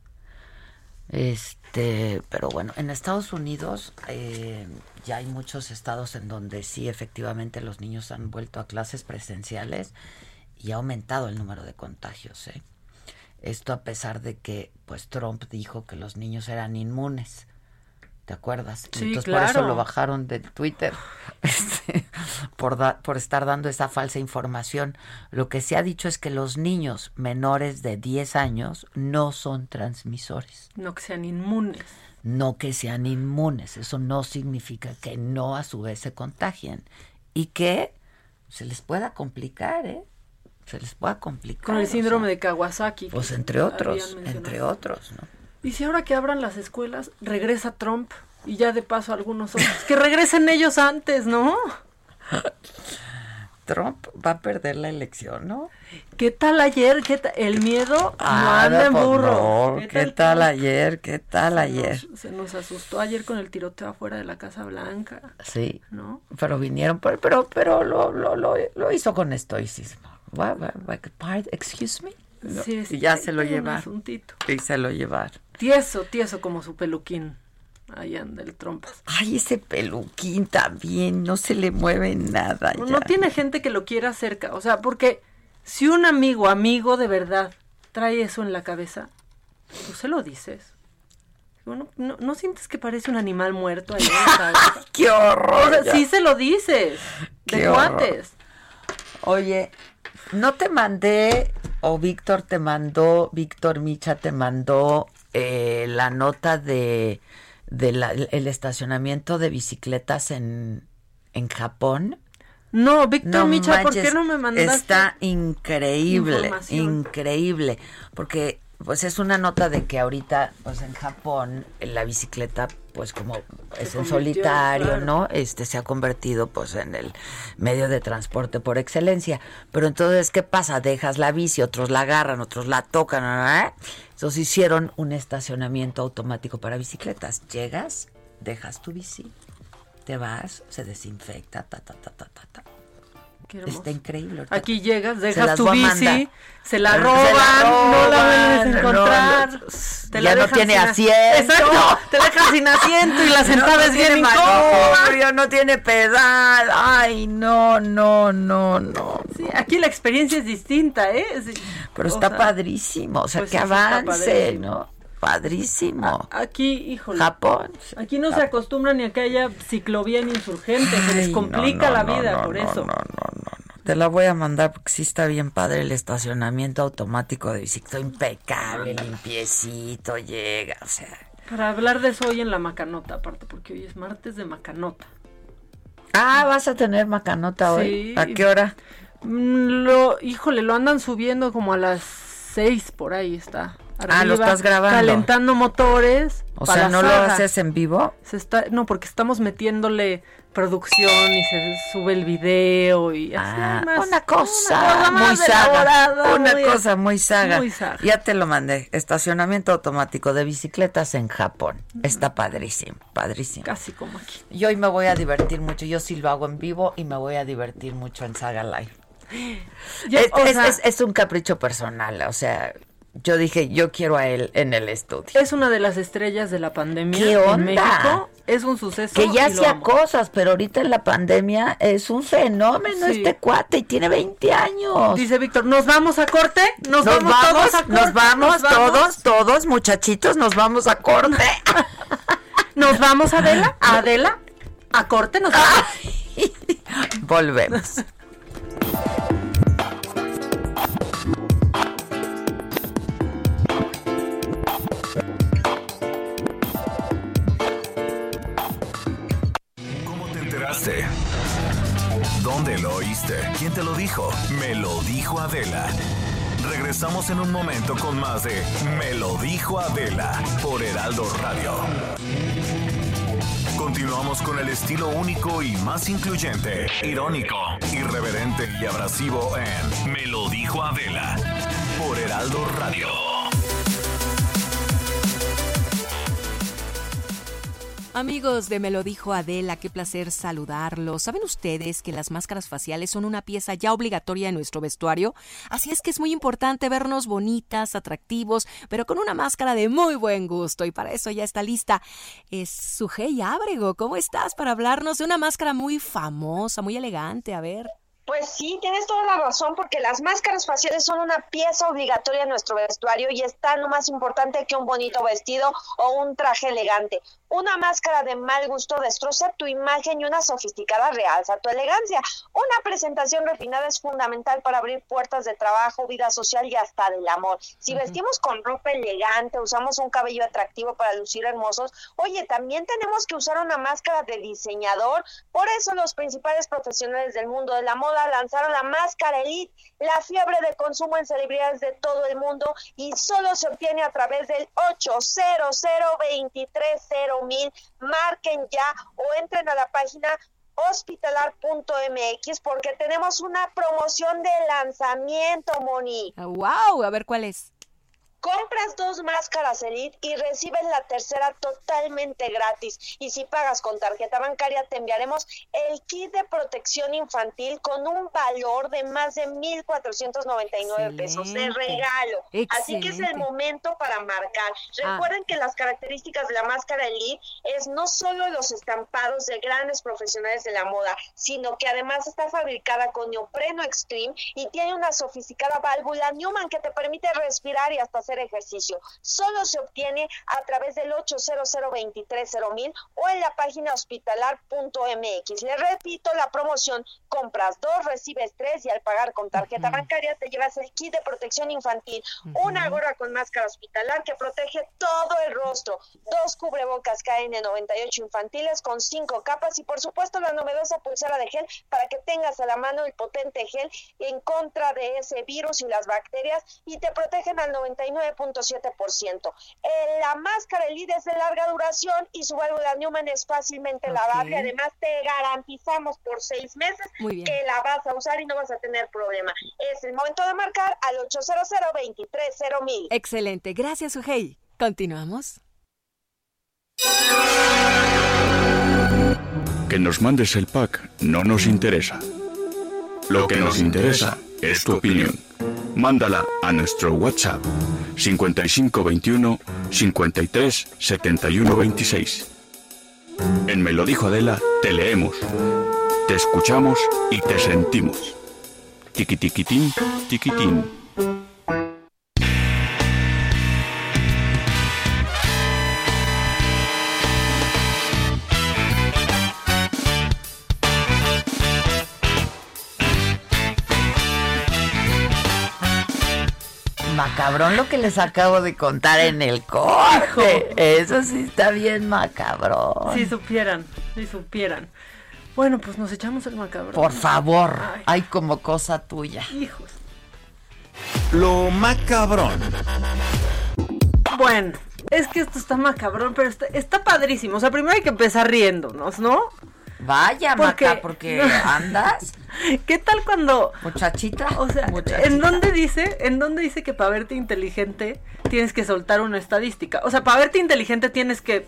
Este, pero bueno, en Estados Unidos eh, ya hay muchos estados en donde sí efectivamente los niños han vuelto a clases presenciales y ha aumentado el número de contagios, ¿eh? Esto a pesar de que pues Trump dijo que los niños eran inmunes. ¿Te acuerdas? Sí, Entonces por eso lo bajaron de Twitter este, por, da- por estar dando esa falsa información. Lo que se ha dicho es que los niños menores de 10 años no son transmisores, No que sean inmunes. no que sean inmunes. Eso no significa que no a su vez se contagien y que se les pueda complicar, ¿eh? Se les pueda complicar. Con el o síndrome sea, de Kawasaki. Pues entre otros, entre otros, ¿no? Y si ahora que abran las escuelas, regresa Trump y ya de paso algunos otros. que regresen ellos antes, ¿no? Trump va a perder la elección, ¿no? ¿Qué tal ayer? ¿Qué ta- El miedo no Ah, anda en pues burro. no, ¿Qué tal ayer? ¿Qué tal Se ayer? nos- se nos asustó ayer con el tiroteo afuera de la Casa Blanca. Sí. ¿No? Pero vinieron, por- pero, pero lo, lo, lo, lo hizo con estoicismo. What, what, what, pardon, excuse me. Sí, y ya se lo llevaron. Y se lo llevaron. Tieso, tieso como su peluquín. Ahí anda el trompas. Ay, ese peluquín también, no se le mueve nada. No, ya. tiene gente que lo quiera cerca. O sea, porque si un amigo, amigo de verdad, trae eso en la cabeza, tú se lo dices. Bueno, ¿no, no sientes que parece un animal muerto ahí en la cabeza? ¡Qué horror! O sea, sí se lo dices. Qué De horror. cuates. Oye, no te mandé, o Víctor te mandó, Víctor Micha te mandó eh, la nota de, de la- el estacionamiento de bicicletas en, en Japón. No, Víctor Micha, ¿por qué no me mandaste Está increíble, increíble, porque pues es una nota de que ahorita pues en Japón la bicicleta pues como es en solitario, claro. ¿no? Este se ha convertido pues en el medio de transporte por excelencia. Pero entonces, ¿qué pasa? Dejas la bici, otros la agarran, otros la tocan, ¿no? Entonces hicieron un estacionamiento automático para bicicletas. Llegas, dejas tu bici, te vas, se desinfecta, ta, ta, ta, ta, ta, ta. Está increíble. Aquí llegas, dejas tu bici, se la Se la roban, no la vuelves a encontrar. no, te ya no tiene asiento. Exacto, te dejan sin asiento y la sentada No, es no bien incómoda. no tiene pedal. Ay, no, no, no, no. Sí, aquí la experiencia es distinta, ¿eh? Sí. Pero O está sea, padrísimo, o sea, pues que avance. ¿no? Padrísimo. Aquí, híjole. Japón. Aquí no se acostumbra ni a que haya ciclovía ni insurgente, se les complica no, la vida no, por eso. No, no, no, no. Te la voy a mandar porque sí está bien padre el estacionamiento automático de bicicleta. Impecable, limpiecito, llega, o sea. Para hablar de eso hoy en la macanota, aparte, porque hoy es martes de macanota. Ah, vas a tener macanota hoy. Sí. ¿A qué hora? Mm, Lo, híjole, lo andan subiendo como a las seis por ahí está. Ah, lo estás grabando. Calentando motores. O para sea, ¿no lo haces en vivo? Se está, no, porque estamos metiéndole producción y se sube el video y así Ah, más- una cosa cosa muy saga. Una muy- cosa muy saga. muy saga. Ya te lo mandé. Estacionamiento automático de bicicletas en Japón. Está padrísimo, padrísimo. Casi como aquí. Y hoy me voy a divertir mucho. Yo sí lo hago en vivo y me voy a divertir mucho en Saga Live. Ya, es, o es- sea- es- es un capricho personal, o sea, yo dije, yo quiero a él en el estudio. Es una de las estrellas de la pandemia ¿Qué en onda? México. Es un suceso. Que ya hacía cosas, pero ahorita en la pandemia es un fenómeno Sí. este cuate y tiene 20 años. Dice Víctor, ¿nos vamos a corte? ¿Nos, Nos vamos, todos a corte? nos vamos, ¿Nos vamos? todos, todos, muchachitos, nos vamos a corte. ¿Nos vamos, Adela? ¿Adela? ¿A corte nos vamos? Volvemos. ¿Dónde lo oíste? ¿Quién te lo dijo? Me lo dijo Adela. Regresamos en un momento con más de Me lo dijo Adela por Heraldo Radio. Continuamos con el estilo único y más incluyente, irónico, irreverente y abrasivo en Me lo dijo Adela por Heraldo Radio. Amigos de Me lo dijo Adela, qué placer saludarlos. ¿Saben ustedes que las máscaras faciales son una pieza ya obligatoria en nuestro vestuario? Así es que es muy importante vernos bonitas, atractivos, pero con una máscara de muy buen gusto. Y para eso ya está lista. Es Sujei Ábrego. ¿Cómo estás para hablarnos de una máscara muy famosa, muy elegante? A ver. Pues sí, tienes toda la razón, porque las máscaras faciales son una pieza obligatoria en nuestro vestuario y está no más importante que un bonito vestido o un traje elegante. Una máscara de mal gusto destroza tu imagen y una sofisticada realza tu elegancia. Una presentación refinada es fundamental para abrir puertas de trabajo, vida social y hasta del amor. Si vestimos con ropa elegante, usamos un cabello atractivo para lucir hermosos, oye, también tenemos que usar una máscara de diseñador. Por eso los principales profesionales del mundo de la moda lanzaron la máscara Elite, la fiebre de consumo en celebridades de todo el mundo y solo se obtiene a través del 800 mil Marquen ya o entren a la página hospitalar.mx porque tenemos una promoción de lanzamiento, Moni. ¡Wow! A ver cuál es. Compras dos máscaras Elite y recibes la tercera totalmente gratis. Y si pagas con tarjeta bancaria, te enviaremos el kit de protección infantil con un valor de más de 1,499 pesos de regalo. Así que es el momento para marcar. Ah. Recuerden que las características de la máscara Elite es no solo los estampados de grandes profesionales de la moda, sino que además está fabricada con neopreno extreme y tiene una sofisticada válvula Newman que te permite respirar y hasta hacer ejercicio. Solo se obtiene a través del 800 mil o en la página hospitalar.mx. Le repito la promoción, compras dos, recibes tres y al pagar con tarjeta bancaria te llevas el kit de protección infantil, una gorra con máscara hospitalar que protege todo el rostro, dos cubrebocas KN98 infantiles con cinco capas y por supuesto la novedosa pulsera de gel para que tengas a la mano el potente gel en contra de ese virus y las bacterias y te protegen al 99 9.7%. Eh, la máscara elite es de larga duración y su válvula Newman es fácilmente lavable. Además, te garantizamos por seis meses que la vas a usar y no vas a tener problema. Es el momento de marcar al 800 230 Excelente. Gracias, Ugey. Continuamos. Que nos mandes el pack no nos interesa. Lo que nos interesa es tu opinión. Mándala a nuestro WhatsApp 5521 53 71 26. En Me lo dijo Adela, te leemos, te escuchamos y te sentimos. Tiquitiquitín, tiquitín. Macabrón lo que les acabo de contar en el coche. Eso sí está bien macabrón. Si supieran, si supieran. Bueno, pues nos echamos el macabro. Por favor, Ay, hay como cosa tuya. hijos. Lo macabrón. Bueno, es que esto está macabrón, pero está, está padrísimo. O sea, primero hay que empezar riéndonos, ¿no? Vaya, Porque- Maca, porque andas. ¿Qué tal cuando Muchachita. O sea, muchachita. ¿en dónde dice, en dónde dice que para verte inteligente tienes que soltar una estadística? O sea, para verte inteligente tienes que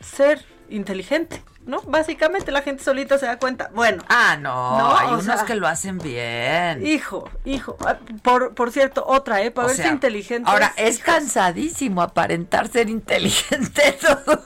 ser inteligente. ¿no? Básicamente la gente solita se da cuenta. Bueno. Ah, no, No, hay o unos sea- que lo hacen bien. Hijo, hijo. Ah, Por, por cierto, otra, ¿eh? Para O verse sea, inteligente. Ahora, es cansadísimo aparentar ser inteligente todo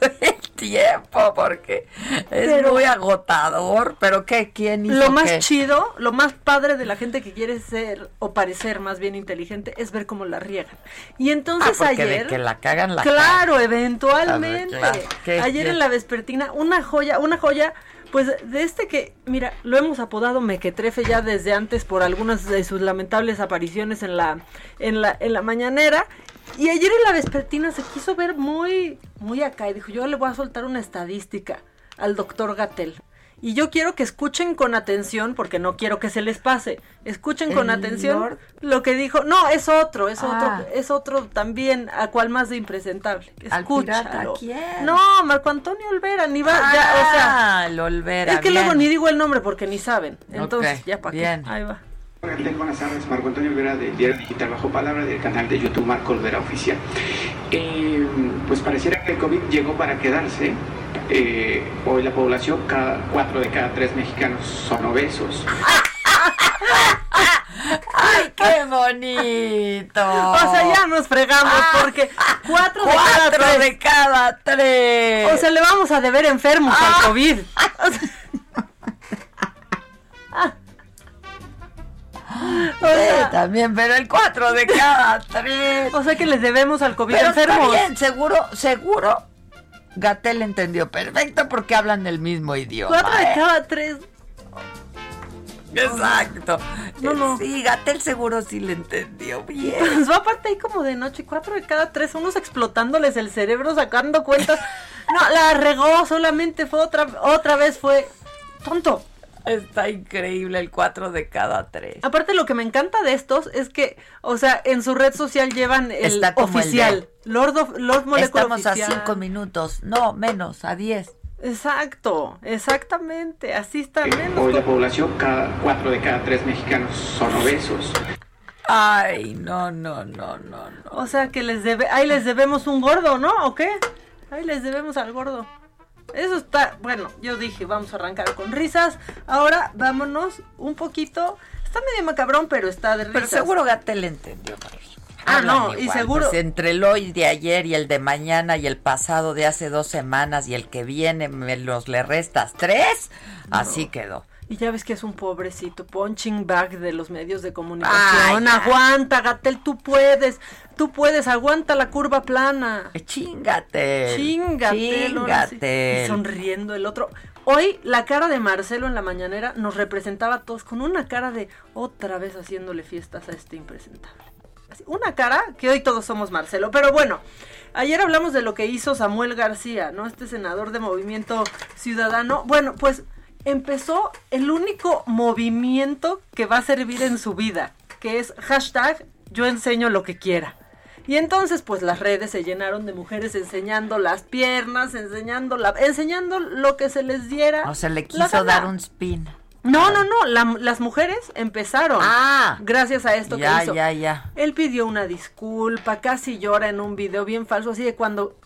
tiempo porque es Pero- muy agotador. Pero ¿qué? ¿Quién hizo Lo más qué? chido, lo más padre de la gente que quiere ser o parecer más bien inteligente es ver cómo la riegan. Y entonces Ah, porque de ayer. que la cagan, la claro, cagan. eventualmente. A ver, claro. ¿Qué- ayer en la vespertina, una joya, una joya. Pues de este que, mira, lo hemos apodado Mequetrefe ya desde antes por algunas de sus lamentables apariciones en la, en la, en la mañanera. Y ayer en la vespertina se quiso ver muy, muy acá y dijo, yo le voy a soltar una estadística al doctor Gatel. Y yo quiero que escuchen con atención, porque no quiero que se les pase. Escuchen con ¿El atención Lord? lo que dijo. No, es otro, es Ah. otro, es otro también, a cual más de impresentable. ¿Al pirata Escúchalo. quién? No, Marco Antonio Olvera, ni va, ya, o sea. Ah, Olvera, es que bien. luego ni digo el nombre porque ni saben. Entonces, ya para qué. Ahí va. Buenas tardes, Marco Antonio Olvera del Diario Digital Bajo Palabra del canal de YouTube Marco Olvera Oficial. Eh, pues pareciera que el COVID llegó para quedarse. Eh, hoy la población, cada cuatro de cada tres mexicanos son obesos. ¡Ay, qué bonito! O sea, ya nos fregamos porque cuatro, de cada Ah. Tres. de cada tres. O sea, le vamos a deber enfermos Ah. al COVID. O sea- O Sí, también, pero el cuatro de cada tres. O sea que les debemos al COVID Pero está enfermos. bien, seguro, seguro. Gatel entendió perfecto porque hablan el mismo idioma. Cuatro de ¿eh? cada tres. Exacto. No, no. Sí, Gatel seguro sí le entendió bien. Pues va aparte ahí como de noche, cuatro de cada tres, unos explotándoles el cerebro, sacando cuentas. No, la regó, solamente fue otra, otra vez fue tonto. Está increíble el cuatro de cada tres. Aparte lo que me encanta de estos es que, o sea, en su red social llevan el como el oficial. Lord, of- Lord Molecular Estamos a oficial. cinco minutos. No, menos, a diez. Exacto, exactamente, así está menos. Hoy la población, cada cuatro de cada tres mexicanos son obesos. Ay, no, no, no, no, no. O sea que les debe, ahí les debemos un gordo, ¿no? ¿O qué? Ahí les debemos al gordo. Eso está, bueno, yo dije, vamos a arrancar con risas. Ahora vámonos un poquito. Está medio macabrón, pero está de risas. Pero seguro Gatel entendió. Ah, Hablan no, y seguro- pues, entre el hoy de ayer y el de mañana y el pasado de hace dos semanas y el que viene me los le restas tres, así quedó. Y ya ves que es un pobrecito punching bag de los medios de comunicación. Ay, aguanta, Gatel, tú puedes. Tú puedes, aguanta la curva plana. Eh, Chingate. Chingate. Chingate. Y sonriendo el otro. Hoy la cara de Marcelo en la mañanera nos representaba a todos con una cara de otra vez haciéndole fiestas a este impresentable. Así, Una cara que hoy todos somos Marcelo. Pero bueno, ayer hablamos de lo que hizo Samuel García, ¿no? Este senador de Movimiento Ciudadano. Bueno, pues empezó el único movimiento que va a servir en su vida, que es hashtag yo enseño lo que quiera. Y entonces, pues las redes se llenaron de mujeres enseñando las piernas, enseñando la, enseñando lo que se les diera. O se le quiso dar un spin. No, no, no, la- las mujeres empezaron. Ah. Gracias a esto Ya, que hizo. ya, ya. Él pidió una disculpa, casi llora en un video bien falso, así de cuando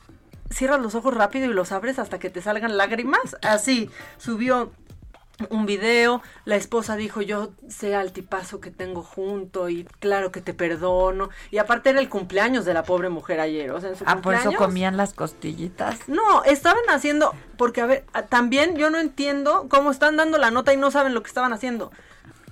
cierras los ojos rápido y los abres hasta que te salgan lágrimas. Así, subió un video, la esposa dijo, yo sé al tipazo que tengo junto y claro que te perdono. Y aparte era el cumpleaños de la pobre mujer ayer, o sea, en su Ah, por eso comían las costillitas. no, estaban haciendo, porque a ver, también yo no entiendo cómo están dando la nota y no saben lo que estaban haciendo.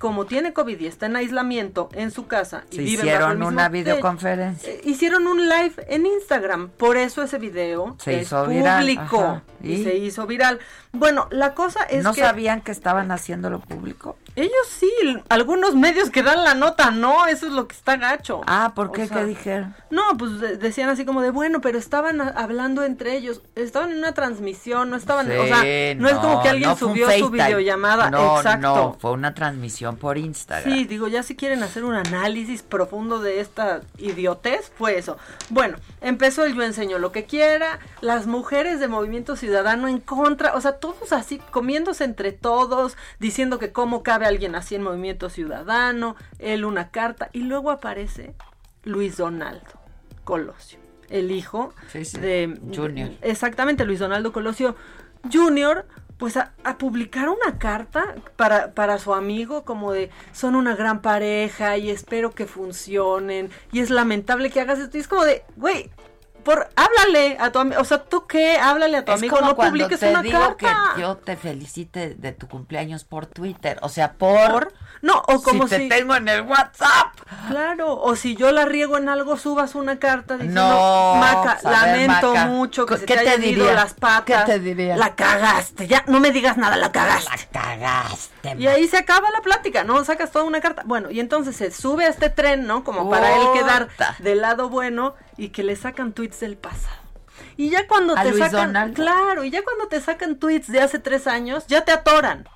Como tiene COVID y está en aislamiento en su casa y Se viven bajo el hicieron mismo una videoconferencia. eh, hicieron un live en Instagram, por eso ese video Se es hizo público y ¿Y? se hizo viral. Bueno, la cosa es ¿No que sabían que estaban haciéndolo público? ellos sí, algunos medios que dan la nota, no, eso es lo que está gacho. Ah, ¿por qué? O sea, ¿Qué dijeron? no, pues de- decían así como de, bueno, pero estaban hablando entre ellos, estaban en una transmisión, no estaban, o sea, no, es como que alguien no subió su videollamada, No, exacto. no, fue una transmisión por Instagram. Sí, digo, ya si quieren hacer un análisis profundo de esta idiotez, fue eso. Bueno, empezó el yo enseño lo que quiera, las mujeres de Movimiento Ciudadano en contra, o sea, todos así comiéndose entre todos, diciendo que cómo cabe alguien así en Movimiento Ciudadano, él una carta, y luego aparece Luis Donaldo Colosio, el hijo Sí, sí, de Junior. Exactamente, Luis Donaldo Colosio Junior pues a, a publicar una carta para, para su amigo como de son una gran pareja y espero que funcionen y es lamentable que hagas esto y es como de, güey, por háblale a tu amigo, o sea, ¿tú qué? Háblale a tu Es amigo, como no cuando publiques te una digo carta. que yo te felicite de tu cumpleaños por Twitter, o sea, por, no, o como si, si- te tengo en el WhatsApp. Claro, o si yo la riego en algo, subas una carta diciendo, No, Maca, pues, lamento Maca, mucho que ¿qué se te hayan ido las patas. ¿Qué te diría? La cagaste, ya, no me digas nada, la cagaste. La cagaste. Y ahí se acaba la plática, ¿no? Sacas toda una carta. Bueno, y entonces se sube a este tren, ¿no? Como para él quedar del lado bueno y que le sacan tweets del pasado. Y ya cuando ¿A te Luis sacan, Donaldo? claro, y ya cuando te sacan tweets de hace tres años, ya te atoran.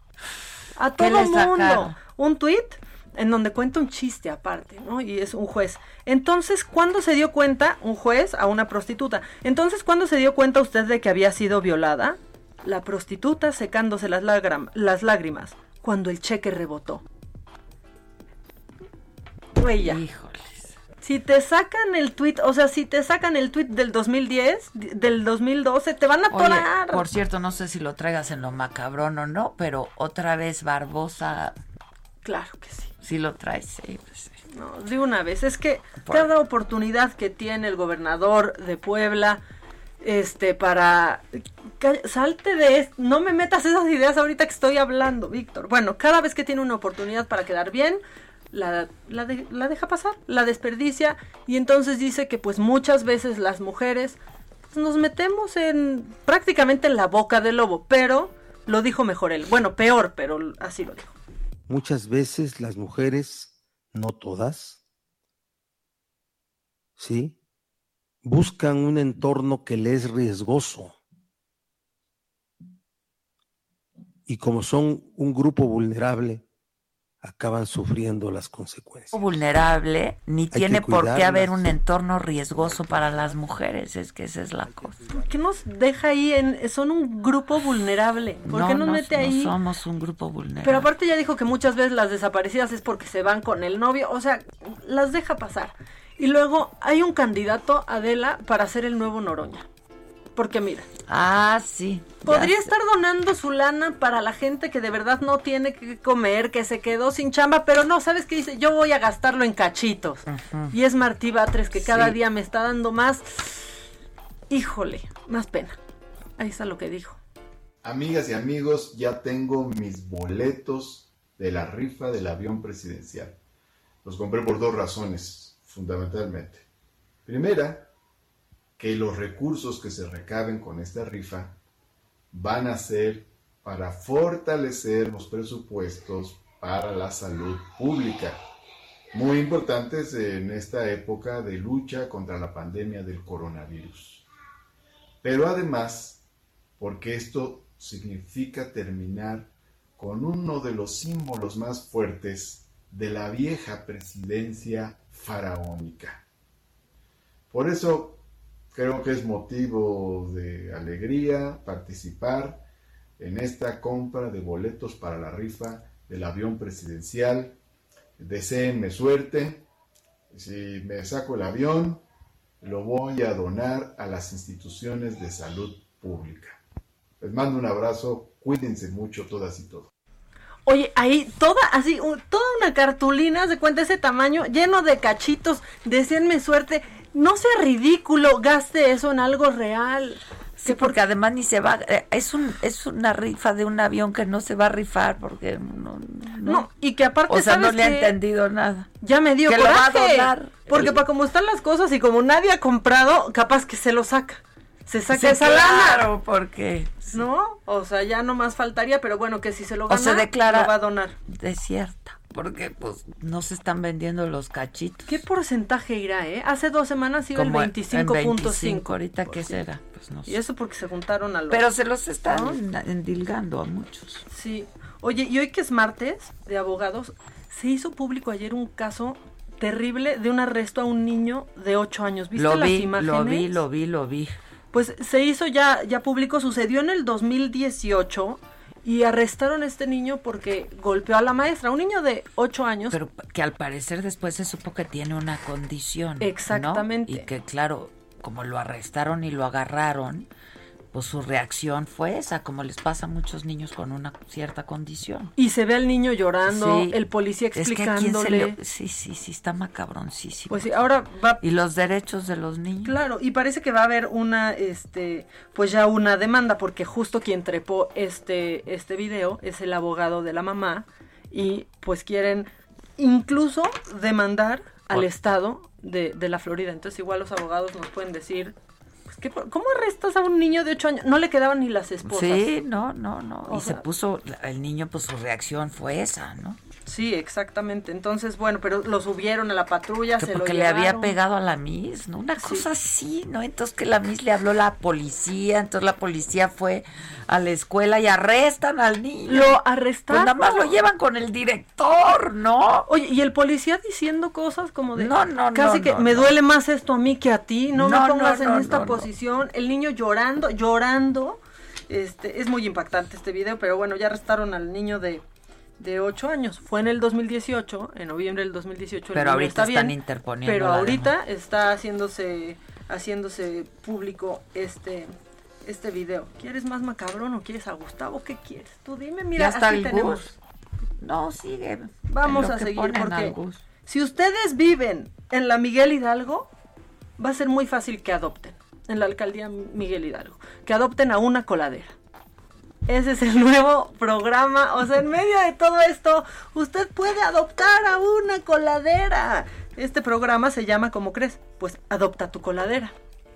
A ¿Qué todo le mundo. Un tweet en donde cuenta un chiste aparte, ¿no? Y es un juez. Entonces, ¿cuándo se dio cuenta un juez a una prostituta? Entonces, ¿cuándo se dio cuenta usted de que había sido violada? La prostituta secándose las, las lágrimas cuando el cheque rebotó. Güey, ya. Si te sacan el tweet, o sea, si te sacan el tweet del 2010, di- del 2012, te van a Oye, atorar. por cierto, no sé si lo traigas en lo macabrón o no, pero otra vez Barbosa. Claro que sí. Sí lo traes, sí, pues sí. No, de una vez. Es que Por- cada oportunidad que tiene el gobernador de Puebla, este, para... Salte de... No me metas esas ideas ahorita que estoy hablando, Víctor. Bueno, cada vez que tiene una oportunidad para quedar bien, la, la, de- la deja pasar, la desperdicia y entonces dice que pues muchas veces las mujeres pues, nos metemos en prácticamente en la boca del lobo, pero lo dijo mejor él. Bueno, peor, pero así lo dijo. Muchas veces las mujeres, no todas, ¿sí? Buscan un entorno que les es riesgoso. Y como son un grupo vulnerable, acaban sufriendo las consecuencias. vulnerable, ni tiene por qué haber un entorno riesgoso para las mujeres, es que esa es la cosa. ¿Por qué nos deja ahí en... Son un grupo vulnerable. ¿Por no, qué nos no- mete no ahí? somos un grupo vulnerable. Pero aparte ya dijo que muchas veces las desaparecidas es porque se van con el novio, o sea, las deja pasar. Y luego hay un candidato, Adela, para ser el nuevo Noroña. Porque mira, Ah, sí. podría sé. estar donando su lana para la gente que de verdad no tiene que comer, que se quedó sin chamba, pero no, ¿sabes qué dice? Yo voy a gastarlo en cachitos. Y es Martí Batres que cada día me está dando más, híjole, más pena. Ahí está lo que dijo. Amigas y amigos, ya tengo mis boletos de la rifa del avión presidencial. Los compré por dos razones, fundamentalmente. Primera, que los recursos que se recaben con esta rifa van a ser para fortalecer los presupuestos para la salud pública, muy importantes en esta época de lucha contra la pandemia del coronavirus. Pero además, porque esto significa terminar con uno de los símbolos más fuertes de la vieja presidencia faraónica. Por eso creo que es motivo de alegría participar en esta compra de boletos para la rifa del avión presidencial. Deseenme suerte. Si me saco el avión, lo voy a donar a las instituciones de salud pública. Les mando un abrazo, cuídense mucho todas y todos. Oye, ahí toda, así, toda una cartulina, de cuenta ese tamaño, lleno de cachitos, deseenme suerte. No sea ridículo, gaste eso en algo real. Sí, porque además ni se va, eh, es un es una rifa de un avión que no se va a rifar porque no, no, No, y que aparte, o sea, no ¿sabes le ha entendido nada. Ya me dio Que lo va a coraje. donar. Porque El- para como están las cosas y como nadie ha comprado, capaz que se lo saca. Se saca Sí, esa claro, lana. porque ¿No? O sea, ya no más faltaría, pero bueno, que si se lo o se declara lo va a donar. desierta, porque pues no se están vendiendo los cachitos. ¿Qué porcentaje irá, eh? Hace dos semanas iba Como el en 25.5. 25, ahorita qué será, pues no Y sé. eso porque se juntaron a los... Pero se los están ¿no? endilgando a muchos. Sí. Oye, y hoy que es martes de abogados, se hizo público ayer un caso terrible de un arresto a un niño de 8 años. ¿Viste Lo las vi, imágenes? lo vi, lo vi, lo vi. Pues se hizo ya, ya público, sucedió en el 2018 y arrestaron a este niño porque golpeó a la maestra, un niño de 8 años. Pero que al parecer después se supo que tiene una condición. ¿no? Exactamente. Y que claro, como lo arrestaron y lo agarraron, pues su reacción fue esa, como les pasa a muchos niños con una cierta condición. Y se ve al niño llorando, el policía explicándole. sí, sí, sí, está macabroncísimo. Pues sí, ahora va... Y los derechos de los niños. Claro, y parece que va a haber una, este, pues ya una demanda, porque justo quien trepó este, este video es el abogado de la mamá, y pues quieren incluso demandar al estado de, de la Florida. Entonces igual los abogados nos pueden decir ¿Cómo arrestas a un niño de 8 años? No le quedaban ni las esposas. Sí, no, no, no. y se puso, el niño, pues su reacción fue esa, ¿no? Sí, exactamente. Entonces, bueno, pero lo subieron a la patrulla, se porque le había pegado a la Miss, ¿no? Una cosa así, ¿no? Entonces que la Miss le habló a la policía, entonces la policía fue a la escuela y arrestan al niño. Lo arrestaron. Pues nada más lo llevan con el director, ¿no? Oye, y el policía diciendo cosas como de no, no, casi que me duele más esto a mí que a ti, no, me pongas en esta posición. El niño llorando, llorando. Este, es muy impactante este video, pero bueno, ya arrestaron al niño de de 8 años. Fue en el 2018, en noviembre del 2018. Pero ahorita están interponiendo. Pero ahorita está haciéndose haciéndose público este este video. ¿Quieres más macabrón o quieres a Gustavo? ¿Qué quieres? Tú dime, mira, ya está aquí tenemos. No, sigue. Vamos a seguir porque si ustedes viven en la Miguel Hidalgo, va a ser muy fácil que adopten en la alcaldía Miguel Hidalgo, que adopten a una coladera. Ese es el nuevo programa. O sea, en medio de todo esto, usted puede adoptar a una coladera. Este programa se llama, ¿cómo crees? Pues adopta tu coladera.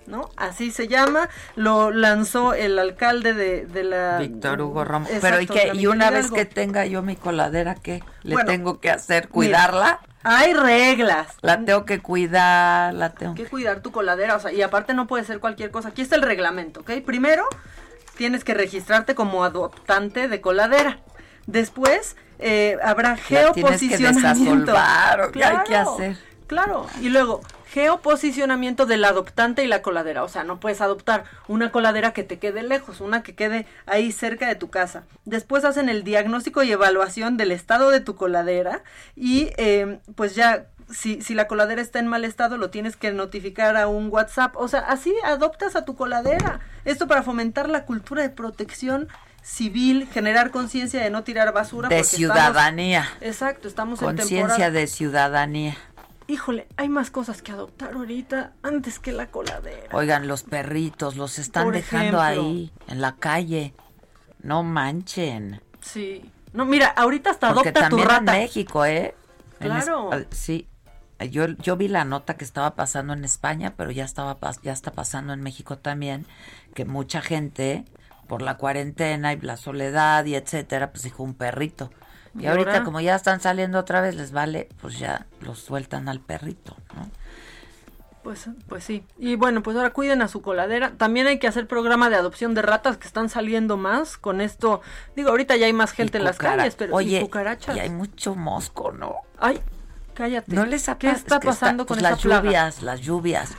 ¿no? Así se llama, lo lanzó el alcalde de, la... Víctor Hugo Ramos. Pero ¿y, que, y una vez que tenga yo mi coladera, ¿qué le tengo que hacer? ¿Cuidarla? hay reglas. La tengo que cuidar, la tengo que cuidar tu coladera, o sea, y aparte no puede ser cualquier cosa. Aquí está el reglamento, ¿ok? Primero, tienes que registrarte como adoptante de coladera. Después eh, habrá geoposicionamiento. claro, ¿qué hay que hacer? Claro, y luego geoposicionamiento del adoptante y la coladera. O sea, no puedes adoptar una coladera que te quede lejos, una que quede ahí cerca de tu casa. Después hacen el diagnóstico y evaluación del estado de tu coladera y eh, pues ya si, si la coladera está en mal estado, lo tienes que notificar a un WhatsApp. O sea, así adoptas a tu coladera. Esto para fomentar la cultura de protección civil, generar conciencia de no tirar basura. De ciudadanía. exacto, estamos en Conciencia de ciudadanía. Híjole, hay más cosas que adoptar ahorita antes que la coladera. Oigan, los perritos los están dejando ahí, en la calle. No manchen. Sí. No, mira, ahorita hasta adopta tu rata. en México, ¿eh? Claro. sí, yo, yo vi la nota que estaba pasando en España, pero ya estaba ya está pasando en México también, que mucha gente por la cuarentena y la soledad y etcétera, pues dijo un perrito. Y, ahorita como ya están saliendo otra vez, les vale, pues ya los sueltan al perrito, ¿no? Pues, pues sí. Y bueno, pues ahora cuiden a su coladera. También hay que hacer programa de adopción de ratas que están saliendo más con esto. Digo, ahorita ya hay más gente en las calles, pero Oye, y cucarachas. Y hay mucho mosco, ¿no? Ay, Cállate. No les ¿Qué está pasando con pues las lluvias? Las lluvias.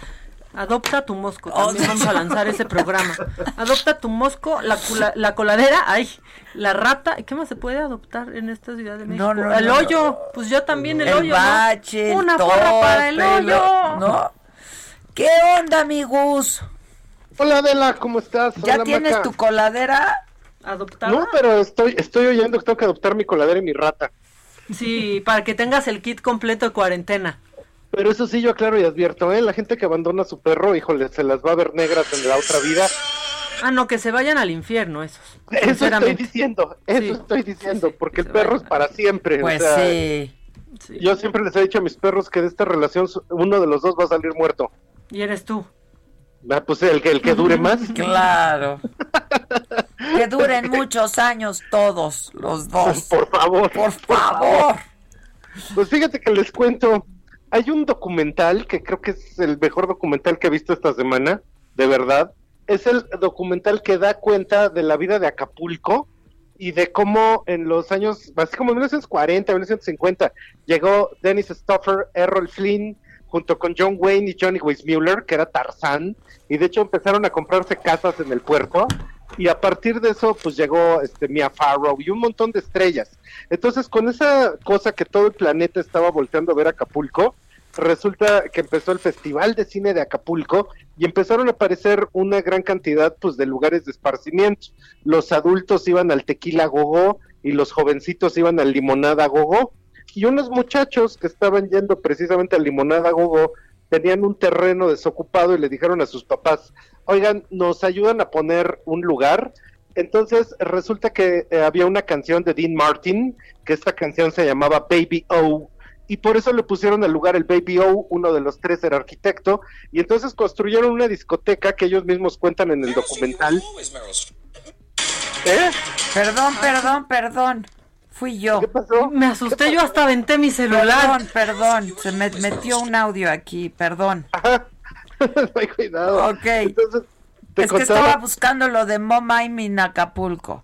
Adopta tu mosco. Oh, también vamos a lanzar ese programa. Adopta tu mosco, la, la coladera, ay, la rata. ¿Qué más se puede adoptar en esta ciudad de México? el hoyo. Pues yo también el, hoyo. Bache, Una porra para el hoyo. ¿No? ¿Qué onda, amigos? Hola, Adela, ¿cómo estás? ¿Ya tienes tu coladera? ¿Adoptada? No, pero estoy, estoy oyendo que tengo que adoptar mi coladera y mi rata. Sí, para que tengas el kit completo de cuarentena. Pero eso sí yo aclaro y advierto, ¿eh? La gente que abandona a su perro, híjole, se las va a ver negras en la otra vida. Ah, no, que se vayan al infierno esos. Eso estoy diciendo, eso estoy diciendo, porque el perro es para siempre. Pues sí. Yo siempre les he dicho a mis perros que de esta relación uno de los dos va a salir muerto. Y eres tú. Ah, pues el que, el que dure más. Claro. que duren muchos años todos, los dos. por favor. Por favor. Pues fíjate que les cuento. Hay un documental que creo que es el mejor documental que he visto esta semana, de verdad. Es el documental que da cuenta de la vida de Acapulco y de cómo en los años, así como en 1940, 1950, llegó Dennis Stoffer, Errol Flynn, junto con John Wayne y Johnny Weissmuller, que era Tarzán, y de hecho empezaron a comprarse casas en el puerto, y a partir de eso pues llegó este Mia Farrow y un montón de estrellas. Entonces con esa cosa que todo el planeta estaba volteando a ver Acapulco, resulta que empezó el Festival de Cine de Acapulco y empezaron a aparecer una gran cantidad pues de lugares de esparcimiento. Los adultos iban al tequila gogó y los jovencitos iban al limonada gogó. Y unos muchachos que estaban yendo precisamente al limonada gogó tenían un terreno desocupado y le dijeron a sus papás, oigan, nos ayudan a poner un lugar. Entonces resulta que eh, había una canción de Dean Martin, que esta canción se llamaba Baby O, y por eso le pusieron al lugar el Baby O, uno de los tres era arquitecto, y entonces construyeron una discoteca que ellos mismos cuentan en el documental. ¿Eh? Perdón, perdón, perdón. Fui yo. ¿Qué pasó? Me asusté, yo hasta aventé mi celular. Perdón, perdón. Se me metió un audio aquí, perdón. no hay cuidado. Ok. es que estaba buscando lo de Mom I'm in Acapulco.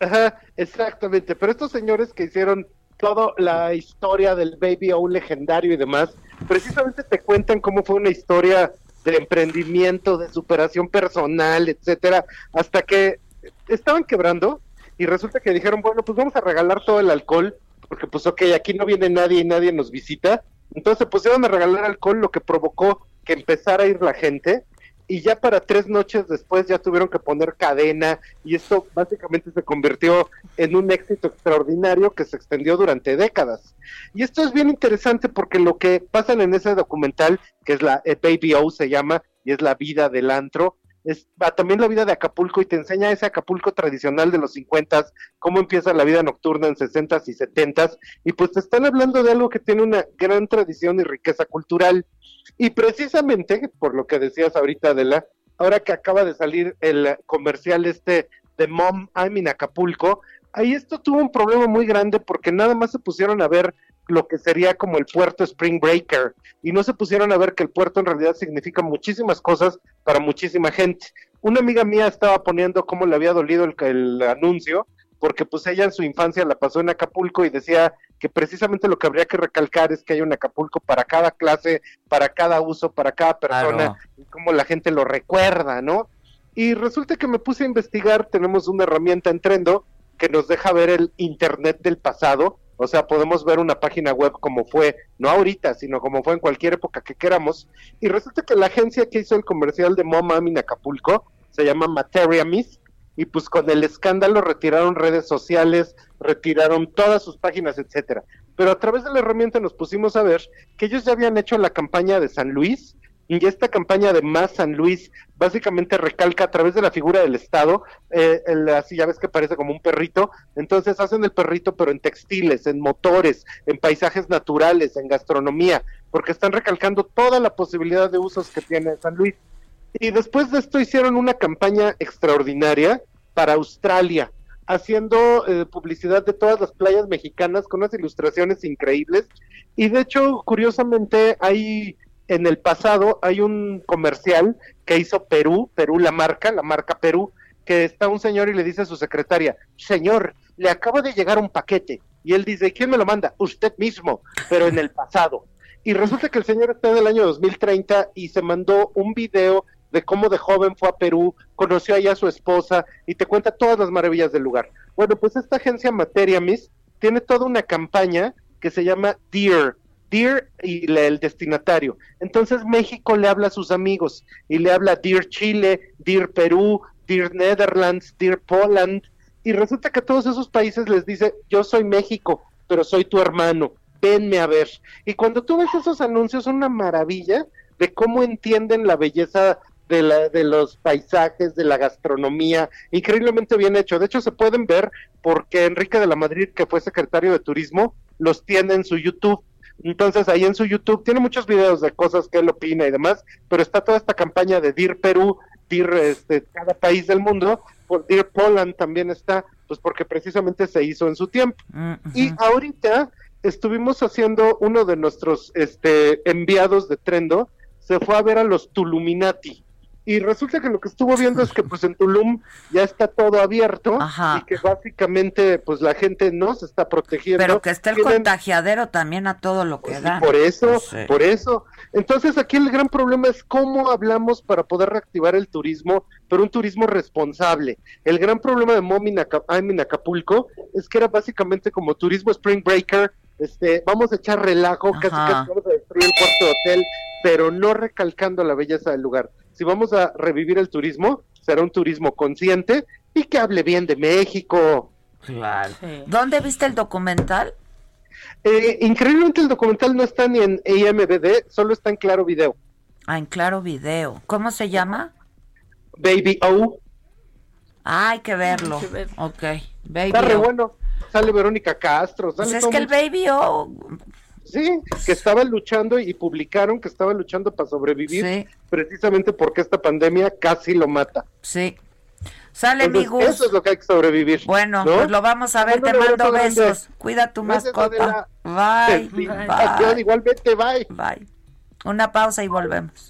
Ajá, exactamente. Pero estos señores que hicieron toda la historia del Baby O legendario y demás, precisamente te cuentan cómo fue una historia de emprendimiento, de superación personal, etcétera, hasta que estaban quebrando y resulta que dijeron, bueno, pues vamos a regalar todo el alcohol, porque pues ok, aquí no viene nadie y nadie nos visita, entonces se pusieron a regalar alcohol, lo que provocó que empezara a ir la gente, y ya para tres noches después ya tuvieron que poner cadena, y esto básicamente se convirtió en un éxito extraordinario que se extendió durante décadas. Y esto es bien interesante porque lo que pasa en ese documental, que es la eh, Baby O se llama, y es la vida del antro, es también la vida de Acapulco y te enseña ese Acapulco tradicional de los 50, cómo empieza la vida nocturna en 60 y 70 y pues te están hablando de algo que tiene una gran tradición y riqueza cultural. Y precisamente, por lo que decías ahorita, Adela, ahora que acaba de salir el comercial este de Mom I'm in Acapulco, ahí esto tuvo un problema muy grande porque nada más se pusieron a ver lo que sería como el puerto Spring Breaker y no se pusieron a ver que el puerto en realidad significa muchísimas cosas para muchísima gente. Una amiga mía estaba poniendo cómo le había dolido el, el anuncio porque pues ella en su infancia la pasó en Acapulco y decía que precisamente lo que habría que recalcar es que hay un Acapulco para cada clase, para cada uso, para cada persona, y cómo la gente lo recuerda, ¿no? Y resulta que me puse a investigar, tenemos una herramienta en Trendo que nos deja ver el Internet del pasado, o sea, podemos ver una página web como fue, no ahorita, sino como fue en cualquier época que queramos. Y resulta que la agencia que hizo el comercial de Mom en Acapulco se llama Materia. Y pues con el escándalo retiraron redes sociales, retiraron todas sus páginas, etcétera. Pero a través de la herramienta nos pusimos a ver que ellos ya habían hecho la campaña de San Luis, y esta campaña de Más San Luis básicamente recalca a través de la figura del Estado, eh, así ya ves que parece como un perrito, entonces hacen el perrito pero en textiles, en motores, en paisajes naturales, en gastronomía, porque están recalcando toda la posibilidad de usos que tiene San Luis. Y después de esto hicieron una campaña extraordinaria para Australia, haciendo eh, publicidad de todas las playas mexicanas con unas ilustraciones increíbles. Y de hecho, curiosamente, hay en el pasado hay un comercial que hizo Perú, Perú la marca, la marca Perú, que está un señor y le dice a su secretaria, señor, le acaba de llegar un paquete. Y él dice, ¿quién me lo manda? Usted mismo, pero en el pasado. Y resulta que el señor está en el año 2030 y se mandó un video de cómo de joven fue a Perú, conoció allá a su esposa y te cuenta todas las maravillas del lugar. Bueno, pues esta agencia Materia Miss tiene toda una campaña que se llama Dear, Dear y el destinatario. Entonces México le habla a sus amigos y le habla Dear Chile, Dear Perú, Dear Netherlands, Dear Poland. Y resulta que a todos esos países les dice, yo soy México, pero soy tu hermano, venme a ver. Y cuando tú ves esos anuncios, son una maravilla de cómo entienden la belleza de, la, de los paisajes, de la gastronomía, increíblemente bien hecho. De hecho, se pueden ver porque Enrique de la Madrid, que fue secretario de Turismo, los tiene en su YouTube entonces ahí en su YouTube tiene muchos videos de cosas que él opina y demás, pero está toda esta campaña de DIR Perú, DIR este, cada país del mundo, por DIR Poland también está, pues porque precisamente se hizo en su tiempo. Mm, Y ahorita estuvimos haciendo uno de nuestros este, enviados de Trendo, se fue a ver a los Tuluminati y resulta que lo que estuvo viendo es que pues en Tulum ya está todo abierto y que básicamente pues la gente no se está protegiendo. Pero que está el contagiadero también a todo lo que Pues da. por eso, sí. por eso. Entonces aquí el gran problema es cómo hablamos para poder reactivar el turismo, pero un turismo responsable. El gran problema de Mom Aca- I'm in Acapulco es que era básicamente como turismo Spring Breaker, este, vamos a echar relajo, casi Ajá. casi vamos a destruir el cuarto de hotel, pero no recalcando la belleza del lugar. Si vamos a revivir el turismo, será un turismo consciente y que hable bien de México. Claro. ¿Dónde viste el documental? Eh, increíblemente el documental no está ni en IMBD, solo está en Claro Video. Ah, en Claro Video. ¿Cómo se llama? Baby O. Ah, hay que verlo. Ok, Baby Está re O. bueno. Sale Verónica Castro. Pues es que el. Baby O Sí, que estaban luchando y publicaron que estaban luchando para sobrevivir precisamente porque esta pandemia casi lo mata. Sí. Sale mi Entonces, Gus. Eso es lo que hay que sobrevivir. Bueno, ¿no? pues lo vamos a ver. Te mando besos. Cuida tu Gracias, mascota. Adela. Bye. Bye. adiós, igualmente, bye. Bye. Una pausa y volvemos.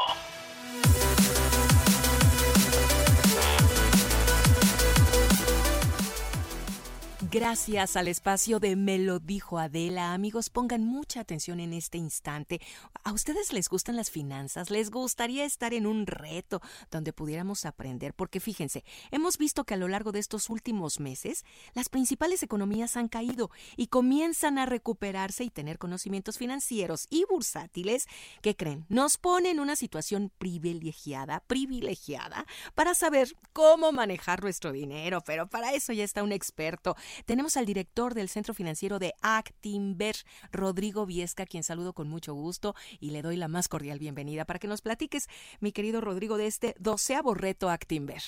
Gracias al espacio de Me lo dijo Adela. Amigos, pongan mucha atención en este instante. ¿A ustedes les gustan las finanzas? ¿Les gustaría estar en un reto donde pudiéramos aprender? Porque fíjense, hemos visto que a lo largo de estos últimos meses las principales economías han caído y comienzan a recuperarse y tener conocimientos financieros y bursátiles que creen nos pone en una situación privilegiada, privilegiada para saber cómo manejar nuestro dinero. Pero para eso ya está un experto. Tenemos al director del Centro Financiero de Actinver, Rodrigo Viesca, quien saludo con mucho gusto y le doy la más cordial bienvenida para que nos platiques, mi querido Rodrigo, de este doceavo reto Actinver.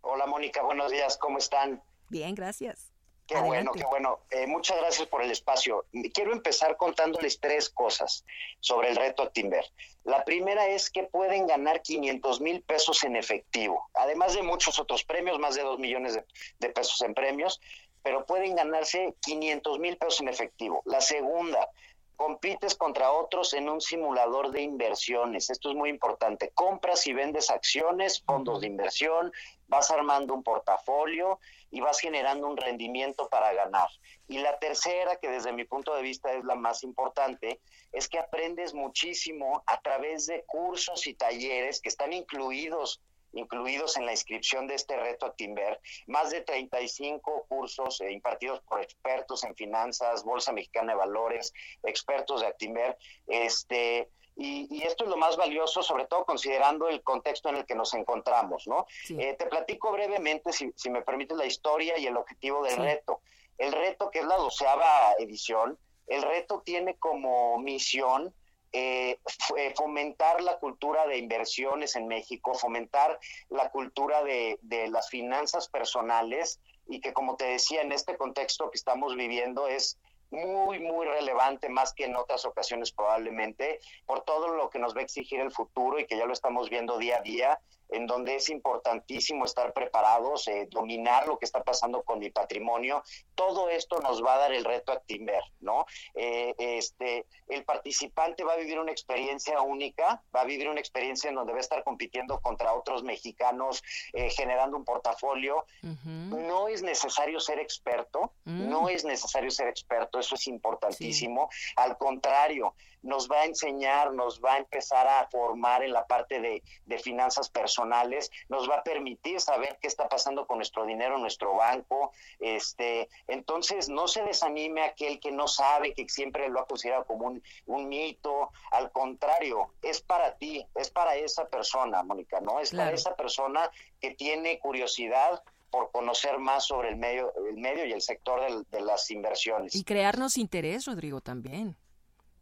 Hola Mónica, buenos días, ¿cómo están? Bien, gracias. Qué Adelante. bueno, qué bueno. Eh, muchas gracias por el espacio. Quiero empezar contándoles tres cosas sobre el reto Actinver. La primera es que pueden ganar 500 mil pesos en efectivo, además de muchos otros premios, más de 2 millones de, de pesos en premios, pero pueden ganarse 500 mil pesos en efectivo. La segunda, compites contra otros en un simulador de inversiones. Esto es muy importante. Compras y vendes acciones, fondos de inversión, vas armando un portafolio y vas generando un rendimiento para ganar. Y la tercera, que desde mi punto de vista es la más importante, es que aprendes muchísimo a través de cursos y talleres que están incluidos incluidos en la inscripción de este reto Actinver, más de 35 cursos eh, impartidos por expertos en finanzas, Bolsa Mexicana de Valores, expertos de Actinver, este, y, y esto es lo más valioso, sobre todo considerando el contexto en el que nos encontramos, ¿no? Eh, te platico brevemente, si, si me permite, la historia y el objetivo del Sí. reto. El reto, que es la doceava edición, el reto tiene como misión eh, eh, fomentar la cultura de inversiones en México, fomentar la cultura de, de las finanzas personales y que, como te decía, en este contexto que estamos viviendo es muy, muy relevante, más que en otras ocasiones probablemente, por todo lo que nos va a exigir el futuro y que ya lo estamos viendo día a día, en donde es importantísimo estar preparados, eh, dominar lo que está pasando con mi patrimonio. Todo esto nos va a dar el reto Actinver, ¿no? Eh, este, el participante va a vivir una experiencia única, va a vivir una experiencia en donde va a estar compitiendo contra otros mexicanos, eh, generando un portafolio. No es necesario ser experto, Mm. no es necesario ser experto, eso es importantísimo. Al contrario, nos va a enseñar, nos va a empezar a formar en la parte de, de finanzas personales, nos va a permitir saber qué está pasando con nuestro dinero nuestro banco. Este, entonces, no se desanime aquel que no sabe, que siempre lo ha considerado como un, un mito. Al contrario, es para ti, es para esa persona, Mónica, ¿no? Es para esa persona que tiene curiosidad por conocer más sobre el medio, el medio y el sector del- de las inversiones. Y crearnos interés, Rodrigo, también.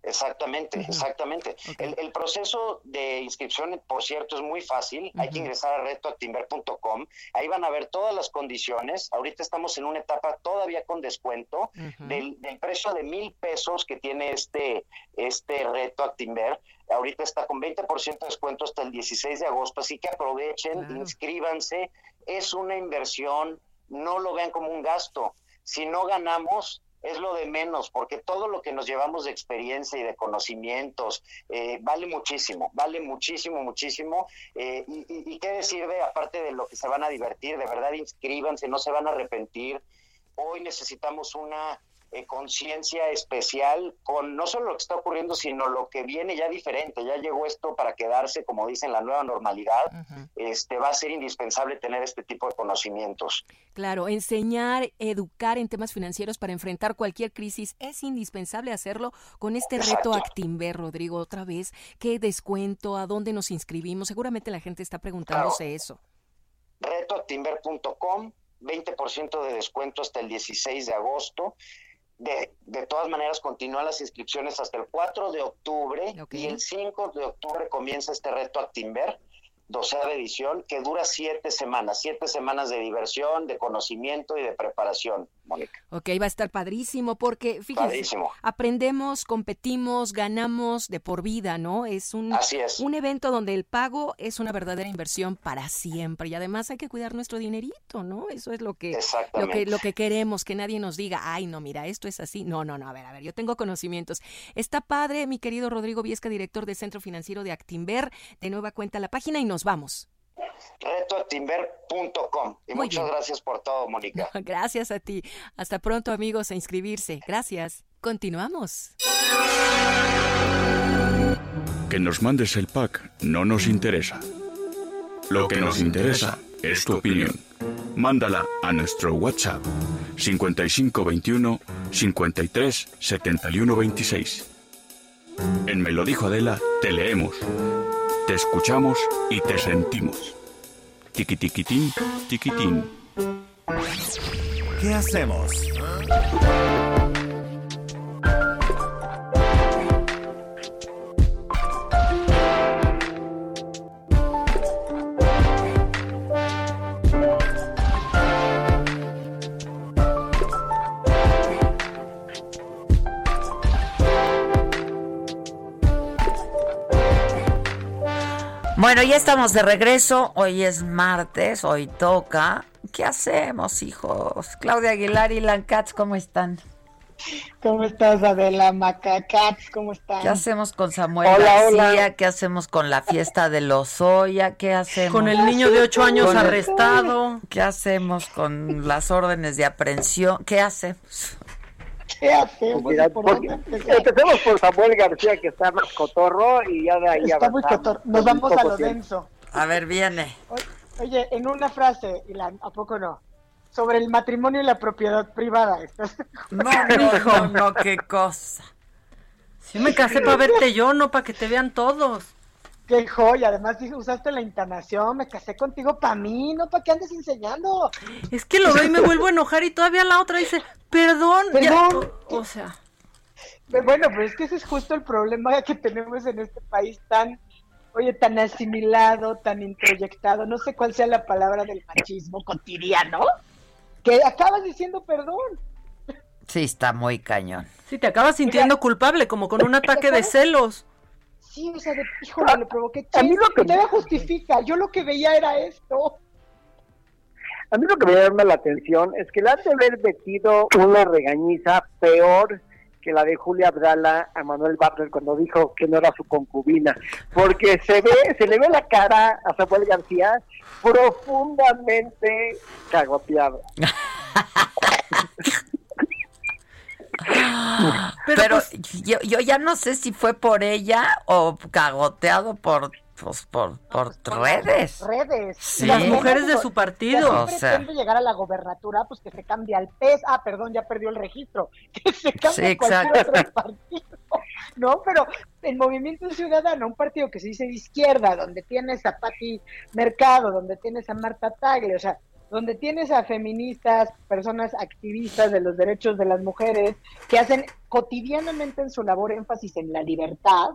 Exactamente, exactamente. El, el proceso de inscripción, por cierto, es muy fácil. Hay que ingresar a retoactimber.com. Ahí van a ver todas las condiciones. Ahorita estamos en una etapa todavía con descuento del, del precio de mil pesos que tiene este, este reto. Ahorita está con 20% de descuento hasta el 16 de agosto, así que aprovechen, inscríbanse. Es una inversión, no lo vean como un gasto. Si no ganamos, es lo de menos, porque todo lo que nos llevamos de experiencia y de conocimientos eh, vale muchísimo, vale muchísimo, muchísimo. Eh, y, y, qué decir de, aparte de lo que se van a divertir, de verdad inscríbanse, no se van a arrepentir. Hoy necesitamos una eh, conciencia especial con no solo lo que está ocurriendo, sino lo que viene ya diferente. Ya llegó esto para quedarse, como dicen, la nueva normalidad. Este va a ser indispensable tener este tipo de conocimientos. Claro, enseñar, educar en temas financieros para enfrentar cualquier crisis es indispensable hacerlo con este reto Actimber, Rodrigo. Otra vez, ¿qué descuento? ¿A dónde nos inscribimos? Seguramente la gente está preguntándose eso. Retoactimber.com 20% de descuento hasta el 16 de agosto. De, de, todas maneras, continúan las inscripciones hasta el 4 de octubre y el 5 de octubre comienza este reto Actimber doceava edición, que dura siete semanas, siete semanas de diversión, de conocimiento y de preparación, Mónica. Ok, va a estar padrísimo porque, fíjense, aprendemos, competimos, ganamos de por vida, ¿no? Es un, un evento donde el pago es una verdadera inversión para siempre y además hay que cuidar nuestro dinerito, ¿no? Eso es lo que, lo que, lo que queremos, que nadie nos diga, ay, no, mira, esto es así. No, no, no, a ver, a ver, yo tengo conocimientos. Está padre, mi querido Rodrigo Viesca, director del Centro Financiero de Actimber, de nueva cuenta la página y nos vamos. Retoactimber.com. Y muchas gracias por todo, Mónica. gracias a ti. Hasta pronto, amigos, a inscribirse. Gracias. Continuamos. Que nos mandes el pack no nos interesa. Lo que nos interesa es tu opinión. Mándala a nuestro WhatsApp 5521 53 71 26. En Me lo dijo Adela, te leemos te escuchamos y te sentimos. Tiquitiquitín, tiquitín. ¿Qué hacemos? Bueno, ya estamos de regreso. Hoy es martes, hoy toca. ¿Qué hacemos, hijos? Claudia Aguilar y Lancats, ¿cómo están? ¿Cómo estás, Adela Macacats? ¿Cómo están? ¿Qué hacemos con Samuel García? ¿Qué hacemos con la fiesta de Lozoya? ¿Qué hacemos? Con el niño de ocho años arrestado. ¿Qué hacemos con las órdenes de aprehensión? ¿Qué hacemos? ¿Qué hacemos? empecemos por Samuel García, que está más cotorro, y ya de ahí Está muy cotorro. Nos vamos a lo denso. A ver, viene. Oye, en una frase, Ilan, ¿a poco no? Sobre el matrimonio y la propiedad privada. No, no, no, qué cosa. Si me casé para verte yo, no para que te vean todos. Qué joya, además usaste la internación, me casé contigo para mí, no para que andes enseñando. Es que lo veo y me vuelvo a enojar y todavía la otra dice, perdón, perdón. o, sea. Bueno, pero es que ese es justo el problema que tenemos en este país tan, oye, tan asimilado, tan introyectado, no sé cuál sea la palabra del machismo cotidiano, que acabas diciendo perdón. Sí, está muy cañón. Sí, te acabas sintiendo culpable, como con un ataque de celos sí, o sea, de, híjole, le provoqué A mí lo que me justifica, yo lo que veía era esto. A mí lo que me llama la atención es que le han de haber metido una regañiza peor que la de Julia Abdala a Manuel Butler cuando dijo que no era su concubina, porque se ve, se le ve la cara a Samuel García profundamente cagoteado. Pero, pues, yo, yo, ya no sé si fue por ella o cagoteado por pues por, por redes. Redes. Las mujeres de su partido. O sea. llegar a la gobernatura, pues que se cambie al PES. Ah, perdón, ya perdió el registro. Que se cambie a cualquier otro partido. No, pero el Movimiento Ciudadano, un partido que se dice de izquierda, donde tienes a Pati Mercado, donde tienes a Marta Tagle, o sea, donde tienes a feministas, personas activistas de los derechos de las mujeres, que hacen cotidianamente en su labor énfasis en la libertad,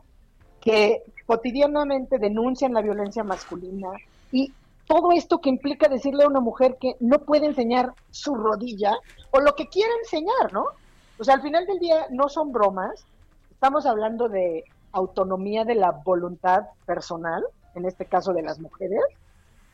que cotidianamente denuncian la violencia masculina y todo esto que implica decirle a una mujer que no puede enseñar su rodilla o lo que quiera enseñar, ¿no? O sea, al final del día no son bromas, estamos hablando de autonomía de la voluntad personal, en este caso de las mujeres,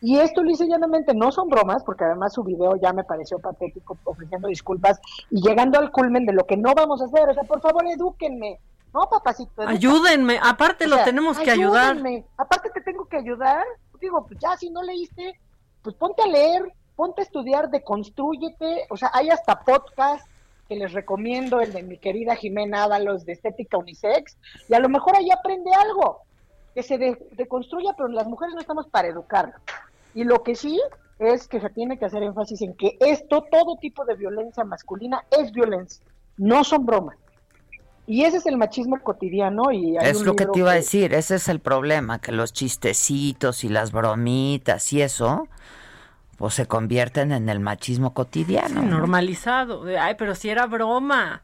Y esto dice llanamente, no son bromas, porque además su video ya me pareció patético, ofreciendo disculpas y llegando al culmen de lo que no vamos a hacer. O sea, por favor, edúquenme. No, papacito. Ayúdenme, aparte lo tenemos que ayudar. Aparte te tengo que ayudar. Digo, pues ya si no leíste, pues ponte a leer, ponte a estudiar, deconstrúyete. O sea, hay hasta podcast que les recomiendo, el de mi querida Jimena Ábalos de Estética Unisex, y a lo mejor ahí aprende algo, que se deconstruya, pero las mujeres no estamos para educar. Y lo que sí es que se tiene que hacer énfasis en que esto, todo tipo de violencia masculina es violencia, no son bromas. Y ese es el machismo cotidiano y es lo que te iba a decir, ese es el problema, que los chistecitos y las bromitas y eso pues se convierten en el machismo cotidiano. normalizado. Ay, pero si era broma.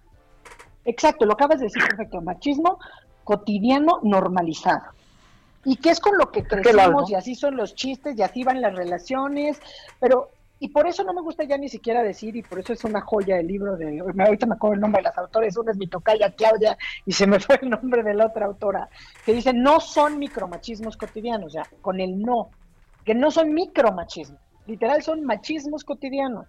Exacto, lo acabas de decir perfecto, machismo cotidiano normalizado. Y que es con lo que crecemos y así son los chistes y así van las relaciones, pero y por eso no me gusta ya ni siquiera decir, y por eso es una joya el libro de, ahorita me acuerdo el nombre de las autores, una es mi tocaya Claudia, y se me fue el nombre de la otra autora, que dice, no son micromachismos cotidianos, ya, con el no, que no son micromachismos, literal son machismos cotidianos,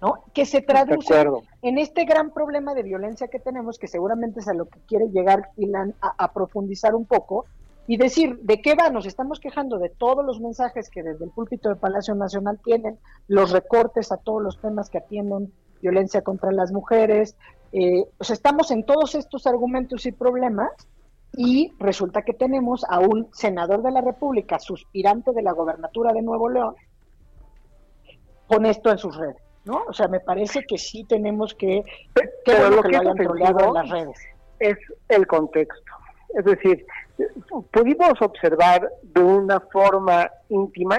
¿no? Que se traduce en este gran problema de violencia que tenemos, que seguramente es a lo que quiere llegar Ilan a profundizar un poco, y decir de qué va, nos estamos quejando de todos los mensajes que desde el púlpito de Palacio Nacional tienen, los recortes a todos los temas que atienden violencia contra las mujeres, eh, pues estamos en todos estos argumentos y problemas y resulta que tenemos a un senador de la República, suspirante de la gobernatura de Nuevo León, con esto en sus redes, ¿no? O sea, me parece que sí tenemos que, pero lo que, lo en las redes. Es el contexto. Es decir, pudimos observar de una forma íntima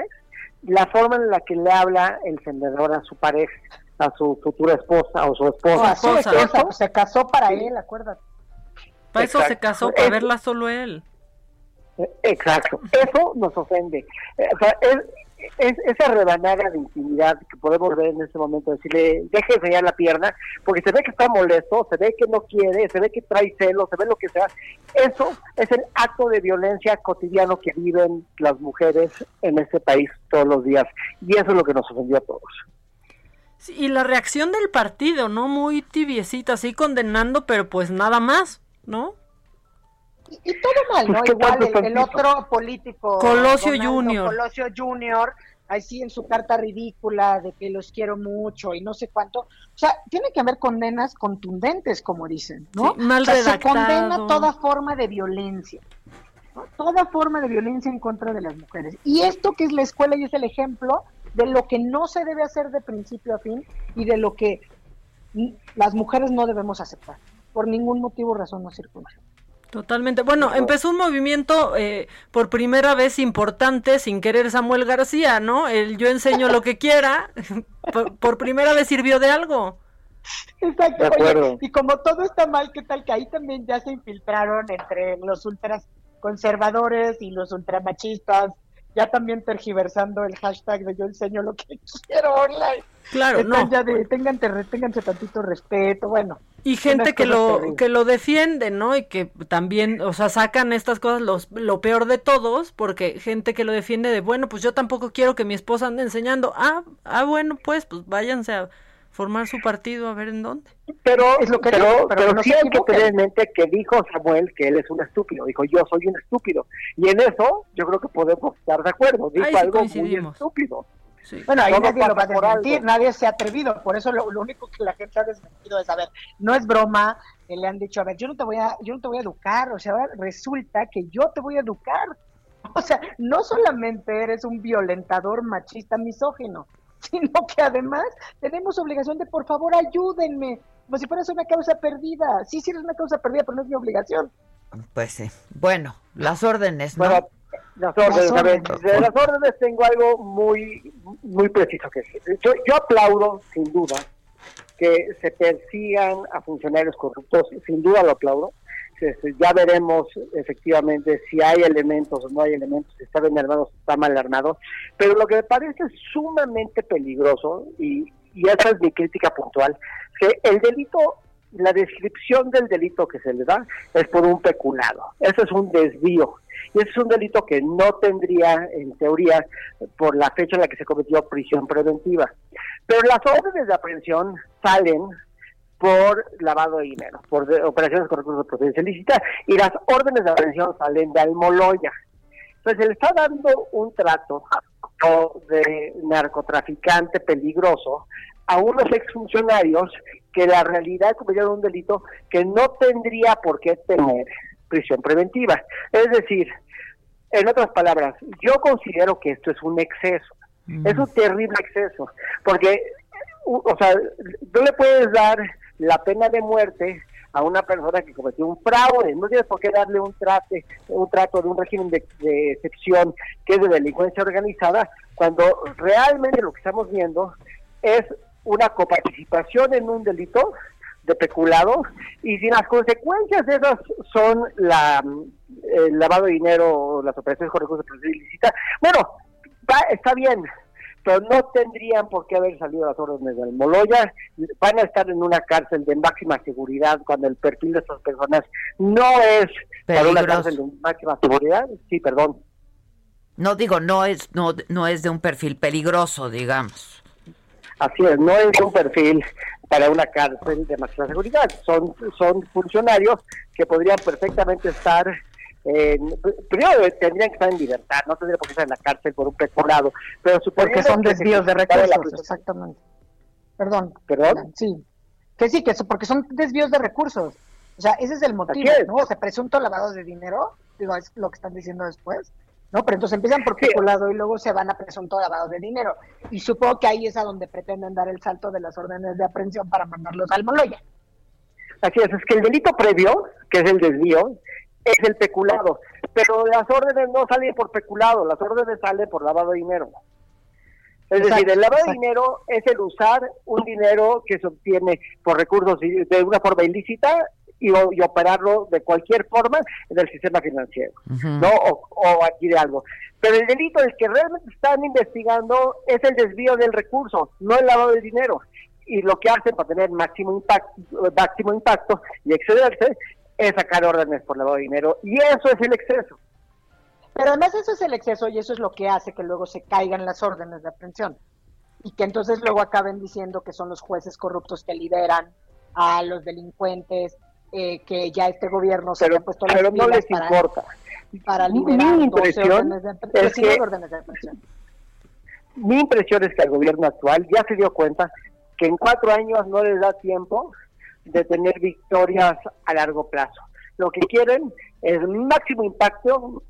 la forma en la que le habla el senador a su pareja, a su futura esposa o su esposa. se casó para él, acuérdate. Para eso se casó, para verla solo él. Exacto, eso nos ofende. O sea, es, es, esa rebanada de intimidad que podemos ver en este momento, decirle, deje de enseñar la pierna, porque se ve que está molesto, se ve que no quiere, se ve que trae celos, se ve lo que sea. Eso es el acto de violencia cotidiano que viven las mujeres en este país todos los días. Y eso es lo que nos ofendió a todos. y la reacción del partido, ¿no? Muy tibiecita, así condenando, pero pues nada más, ¿no? Y, todo mal, ¿no? Igual el, otro político. Colosio Junior. Colosio Junior, así en su carta ridícula de que los quiero mucho y no sé cuánto. O sea, tiene que haber condenas contundentes, como dicen, ¿no? mal Se condena toda forma de violencia. Toda forma de violencia en contra de las mujeres. Y esto que es la escuela y es el ejemplo de lo que no se debe hacer de principio a fin y de lo que las mujeres no debemos aceptar, por ningún motivo, razón o circunstancia. Totalmente. Bueno, empezó un movimiento eh, por primera vez importante, sin querer Samuel García, ¿no? El yo enseño lo que quiera, por, primera vez sirvió de algo. Exacto. y como todo está mal, ¿qué tal que ahí también ya se infiltraron entre los ultras conservadores y los ultramachistas ya también tergiversando el hashtag de yo enseño lo que quiero online. Claro, no. Ya de, ténganse tantito respeto, bueno. Y gente que lo, que lo defiende, ¿no? Y que también, o sea, sacan estas cosas los, lo peor de todos, porque gente que lo defiende de, bueno, pues yo tampoco quiero que mi esposa ande enseñando. Ah, ah bueno, pues, pues váyanse a formar su partido a ver en dónde. Pero, es lo que pero, pero, sí hay que tener en mente que dijo Samuel que él es un estúpido, dijo yo soy un estúpido. Y en eso yo creo que podemos estar de acuerdo, dijo algo muy estúpido. Bueno, ahí nadie lo va a desmentir, nadie se ha atrevido, por eso lo, único que la gente ha desmentido es, a ver, no es broma, que le han dicho, a ver, yo no te voy a, yo no te voy a educar, o sea, resulta que yo te voy a educar. O sea, no solamente eres un violentador machista misógino, sino que además tenemos obligación de, por favor, ayúdenme, como si fueras una causa perdida. Sí, sí, es una causa perdida, pero no es mi obligación. Pues sí. Bueno, las órdenes, ¿no? Las órdenes, a ver, de las órdenes tengo algo muy, muy preciso que decir. Yo, yo aplaudo, sin duda, que se persigan a funcionarios corruptos, sin duda lo aplaudo. Este, ya veremos efectivamente si hay elementos o no hay elementos, si está bien armado o está mal armado, pero lo que me parece sumamente peligroso, y, y esa es mi crítica puntual, que el delito la descripción del delito que se le da es por un peculado. Eso es un desvío. Y ese es un delito que no tendría, en teoría, por la fecha en la que se cometió prisión preventiva. Pero las órdenes de aprehensión salen por lavado de dinero, por operaciones con recursos de procedencia ilícita, y las órdenes de aprehensión salen de Almoloya. Entonces se le está dando un trato de narcotraficante peligroso a unos exfuncionarios que la realidad cometieron un delito que no tendría por qué tener prisión preventiva. Es decir, en otras palabras, yo considero que esto es un exceso, es un terrible exceso, porque, o sea, no le puedes dar la pena de muerte a una persona que cometió un fraude. No tienes por qué darle un trate, un trato de un régimen de, excepción que es de delincuencia organizada, cuando realmente lo que estamos viendo es una coparticipación en un delito de peculado y si las consecuencias de esas son la el lavado de dinero, las operaciones con recursos de ilícita, bueno, está bien, pero no tendrían por qué haber salido las órdenes del Moloya, van a estar en una cárcel de máxima seguridad cuando el perfil de estas personas no es para una cárcel de máxima seguridad, sí, perdón. No digo, no es, no, no es de un perfil peligroso, digamos. Así es, no es un perfil para una cárcel de máxima seguridad, son, son funcionarios que podrían perfectamente estar eh, primero tendrían que estar en libertad, no tendrían por qué estar en la cárcel por un peculado, pero porque son desvíos de recursos, exactamente. Perdón. ¿Perdón? Sí. Que sí, que eso, porque son desvíos de recursos. O sea, ese es el motivo, ¿no? Se presunto lavado de dinero, digo, es lo que están diciendo después, ¿no? Pero entonces empiezan por peculado y luego se van a presunto lavado de dinero. Y supongo que ahí es a donde pretenden dar el salto de las órdenes de aprehensión para mandarlos al Moloya. Así es, es que el delito previo, que es el desvío, es el peculado. Pero las órdenes no salen por peculado, las órdenes salen por lavado de dinero. Es decir, el lavado de dinero es el usar un dinero que se obtiene por recursos de una forma ilícita y, operarlo de cualquier forma en el sistema financiero, ¿no? O, o adquirir algo. Pero el delito el que realmente están investigando es el desvío del recurso, no el lavado de dinero. Y lo que hacen para tener máximo impacto, máximo impacto y excederse es sacar órdenes por lavado de dinero y eso es el exceso. Pero además eso es el exceso y eso es lo que hace que luego se caigan las órdenes de aprehensión y que entonces luego acaben diciendo que son los jueces corruptos que lideran a los delincuentes, eh, que ya este gobierno se ha puesto pero no les para, importa. Para liberar mi impresión es que, de. Mi impresión es que el gobierno actual ya se dio cuenta que en cuatro años no les da tiempo de tener victorias a largo plazo. Lo que quieren es máximo impacto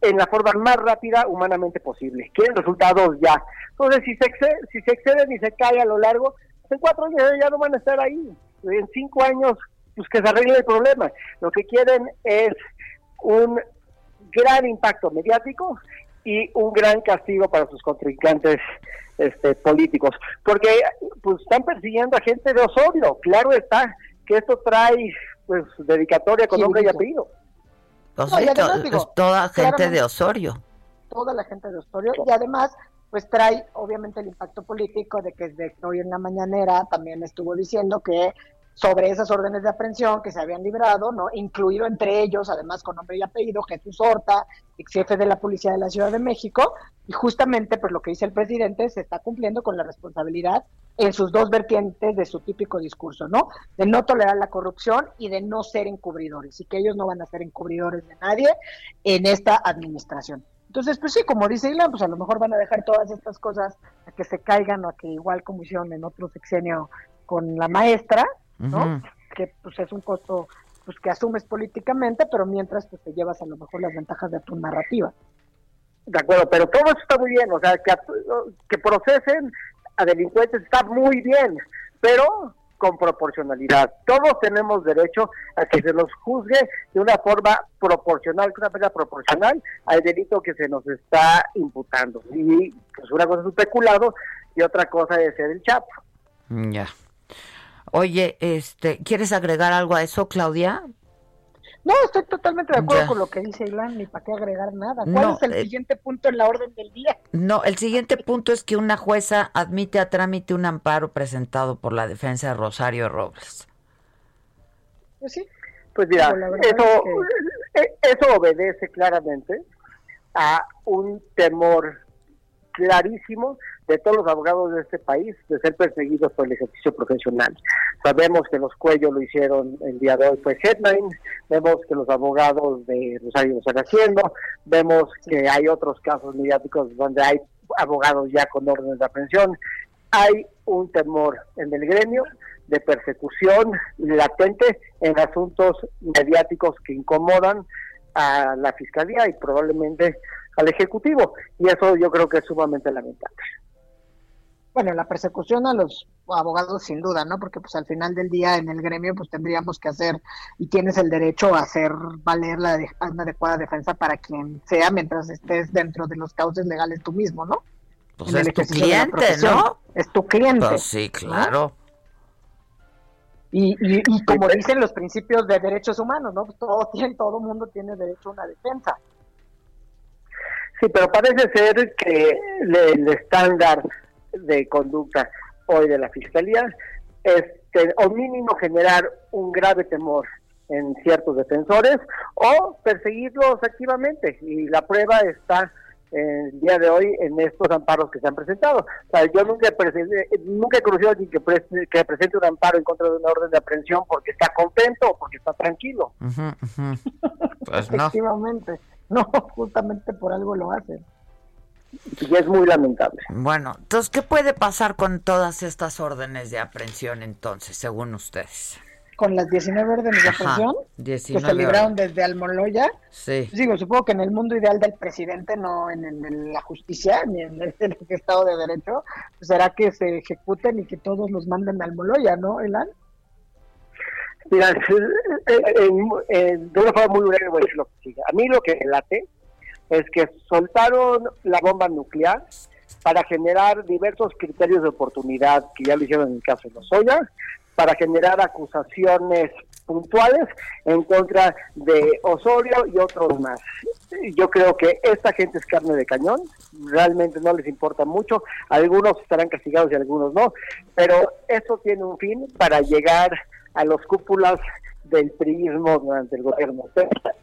en la forma más rápida humanamente posible. Quieren resultados ya. Entonces, si se, exceden, si se exceden y se cae a lo largo, en cuatro años ya no van a estar ahí. En cinco años, pues que se arregle el problema. Lo que quieren es un gran impacto mediático y un gran castigo para sus contrincantes este, políticos, porque pues están persiguiendo a gente de Osorio, claro está que esto trae pues dedicatoria con nombre y apellido. toda gente de Osorio. Toda la gente de Osorio y además pues trae obviamente el impacto político de que desde hoy en la mañanera también estuvo diciendo que sobre esas órdenes de aprehensión que se habían librado, ¿no? Incluido entre ellos, además con nombre y apellido, Jesús Horta, ex jefe de la Policía de la Ciudad de México, y justamente pues lo que dice el presidente se está cumpliendo con la responsabilidad en sus dos vertientes de su típico discurso, ¿no? De no tolerar la corrupción y de no ser encubridores, y que ellos no van a ser encubridores de nadie en esta administración. Entonces, pues sí, como dice Ilan, pues a lo mejor van a dejar todas estas cosas a que se caigan o a que igual como hicieron en otro sexenio con la maestra, ¿no? Que pues es un costo pues que asumes políticamente, pero mientras pues te llevas a lo mejor las ventajas de tu narrativa. De acuerdo, pero todo eso está muy bien, o sea, que, que procesen a delincuentes está muy bien, pero con proporcionalidad. Todos tenemos derecho a que se los juzgue de una forma proporcional, de una manera proporcional al delito que se nos está imputando. Y pues una cosa es un peculado y otra cosa es ser el chapo. Ya. Oye, este, ¿quieres agregar algo a eso, Claudia? No, estoy totalmente de acuerdo con lo que dice Ilan, ni para qué agregar nada. ¿Cuál es el eh, siguiente punto en la orden del día? No, el siguiente punto es que una jueza admite a trámite un amparo presentado por la defensa de Rosario Robles. Pues sí. Pues mira, eso, eh, eso obedece claramente a un temor clarísimo de todos los abogados de este país de ser perseguidos por el ejercicio profesional. Sabemos que los Cuellos lo hicieron el día de hoy, fue headline, vemos que los abogados de Rosario lo están haciendo, vemos que hay otros casos mediáticos donde hay abogados ya con órdenes de aprehensión. Hay un temor en el gremio de persecución latente en asuntos mediáticos que incomodan a la fiscalía y probablemente al ejecutivo y eso yo creo que es sumamente lamentable. Bueno, la persecución a los abogados sin duda, ¿no? Porque pues al final del día en el gremio pues tendríamos que hacer y tienes el derecho a hacer valer la una adecuada defensa para quien sea mientras estés dentro de los cauces legales tú mismo, ¿no? Pues es tu cliente, ¿no? Es tu cliente. Pues sí, claro. Y, y, y, como dicen los principios de derechos humanos, ¿no? Pues todo, tiene, todo mundo tiene derecho a una defensa. Sí, pero parece ser que el estándar de conducta hoy de la Fiscalía es, o mínimo, generar un grave temor en ciertos defensores o perseguirlos activamente. Y la prueba está el día de hoy en estos amparos que se han presentado. O sea, yo nunca, nunca he conocido a alguien que, que presente un amparo en contra de una orden de aprehensión porque está contento o porque está tranquilo. Pues no. Efectivamente. No, justamente por algo lo hacen. Y es muy lamentable. Bueno, entonces, ¿qué puede pasar con todas estas órdenes de aprehensión entonces, según ustedes? Con las 19 órdenes de aprehensión que se libraron desde Almoloya. Sí. Digo, supongo que en el mundo ideal del presidente, no en, la justicia, ni en el, Estado de Derecho, pues será que se ejecuten y que todos los manden a Almoloya, ¿no, Elan? Mira, de una forma muy breve voy a decir lo que sigue. A mí lo que late es que soltaron la bomba nuclear para generar diversos criterios de oportunidad, que ya lo hicieron en el caso de Lozoya, para generar acusaciones puntuales en contra de Osorio y otros más. Yo creo que esta gente es carne de cañón, realmente no les importa mucho, algunos estarán castigados y algunos no, pero eso tiene un fin para llegar a los cúpulas del priismo durante el gobierno,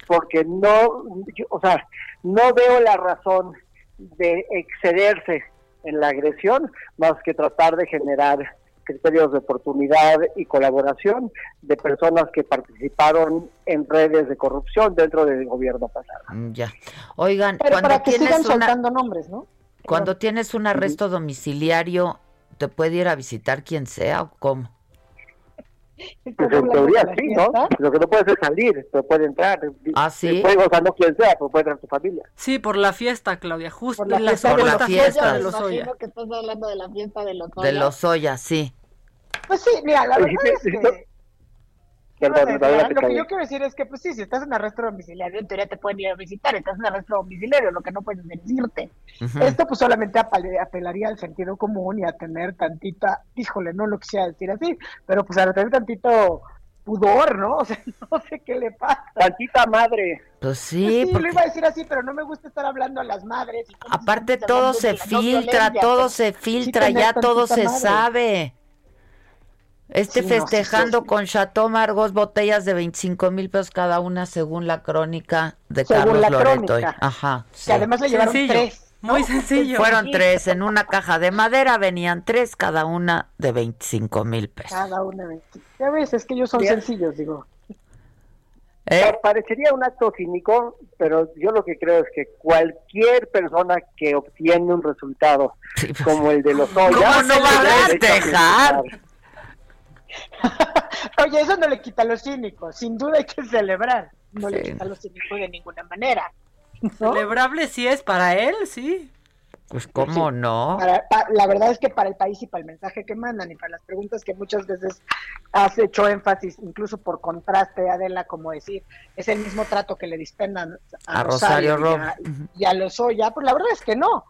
porque no, o sea, no veo la razón de excederse en la agresión más que tratar de generar criterios de oportunidad y colaboración de personas que participaron en redes de corrupción dentro del gobierno pasado. Mm, ya. Oigan, Pero cuando para que tienes sigan una, soltando nombres, ¿no? cuando tienes un arresto domiciliario, ¿te puede ir a visitar quien sea o cómo? Pues en teoría sí, ¿no? Lo que no puedes es salir, pero puede entrar. Ah, sí. Puede gozar no quien sea, pero puede entrar tu familia. Sí, por la fiesta, Claudia, justo Por la en la fiesta, Por la fiesta. de los Oya. que estás hablando de la fiesta de los De los Oya, sí. Pues sí, mira, la verdad es que... Perdón, lo que yo quiero decir es que, pues sí, si estás en arresto domiciliario, en teoría te pueden ir a visitar, estás en arresto domiciliario, lo que no puedes decirte. Esto pues solamente apel- apelaría al sentido común y a tener tantita, híjole, no lo quisiera decir así, pero pues a tener tantito pudor, ¿no? O sea, no sé qué le pasa. Tantita madre. Pues sí, Sí, lo iba a decir así, pero no me gusta estar hablando a las madres. y cómo se aparte todo se no filtra, todo pero se filtra, ya todo se madre. sabe. Este Sí, no, sí, festejando sí. con Chateau Margos botellas de 25 mil pesos cada una según la crónica de Según Carlos la Loreto. crónica. Ajá. Que además le llevaron Sencillo, tres. Muy sencillo. Fueron tres en una caja de madera, venían tres cada una de 25 mil pesos. Cada una de Ya ves, es que ellos son Bien. sencillos, digo. ¿Eh? Pa- Parecería un acto cínico, pero yo lo que creo es que cualquier persona que obtiene un resultado Sí, pues, como el de los ¿Cómo no va a festejar? Oye, eso no le quita lo cínico. Sin duda hay que celebrar. No le quita lo cínico de ninguna manera. ¿no? Celebrable sí es para él, sí. Pues cómo no. Para- pa- la verdad es que para el país y para el mensaje que mandan y para las preguntas que muchas veces has hecho énfasis, incluso por contraste, Adela, como decir, es el mismo trato que le dispendan a, A Rosario Rosario, y, a, y a Lozoya, pues la verdad es que no.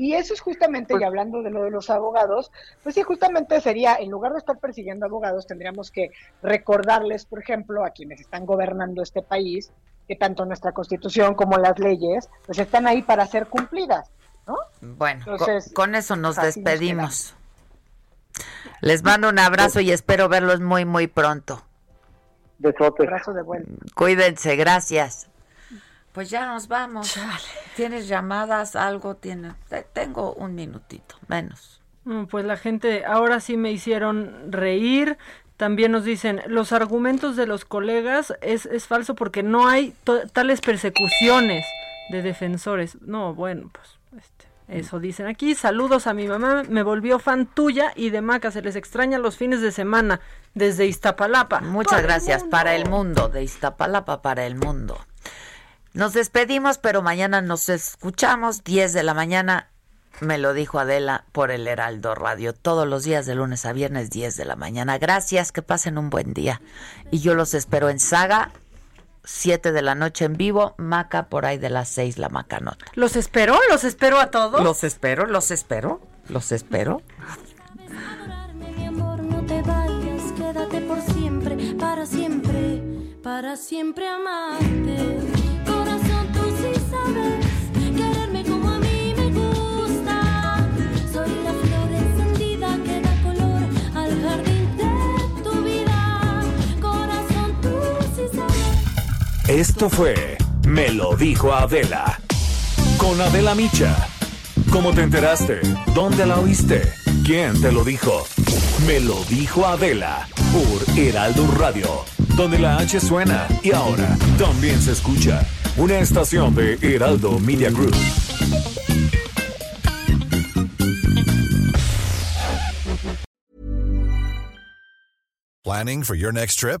Y eso es justamente, y hablando de lo de los abogados, pues sí, justamente sería, en lugar de estar persiguiendo abogados, tendríamos que recordarles, por ejemplo, a quienes están gobernando este país, que tanto nuestra constitución como las leyes, pues están ahí para ser cumplidas, ¿no? Bueno, Entonces, con, eso nos despedimos. Les mando un abrazo y espero verlos muy, muy pronto. Besote. Abrazo de vuelta. Cuídense, gracias. Pues ya nos vamos. ¿Tienes llamadas? ¿Algo? tiene Tengo un minutito, menos. Mm, pues la gente ahora sí me hicieron reír. También nos dicen, los argumentos de los colegas es, es falso porque no hay tales persecuciones de defensores. No, bueno, pues este, eso dicen aquí. Saludos a mi mamá, me volvió fan tuya y de Maca. Se les extraña los fines de semana desde Iztapalapa. Muchas gracias. para el mundo, de Iztapalapa para el mundo. Nos despedimos, pero mañana nos escuchamos, 10 de la mañana. Me lo dijo Adela por el Heraldo Radio. Todos los días de lunes a viernes, 10 de la mañana. Gracias, que pasen un buen día. Y yo los espero en Saga, 7 de la noche en vivo, Maca por ahí de las 6, la Macanota. ¿Los espero? ¿Los espero a todos? Los espero, los espero, los espero. No te vayas, quédate por siempre, para siempre, para siempre amarte. Esto fue Me lo dijo Adela. Con Adela Micha. ¿Cómo te enteraste? ¿Dónde la oíste? ¿Quién te lo dijo? Me lo dijo Adela por Heraldo Radio, donde la H suena y ahora también se escucha. Una estación de Heraldo Media Group. Planning for your next trip?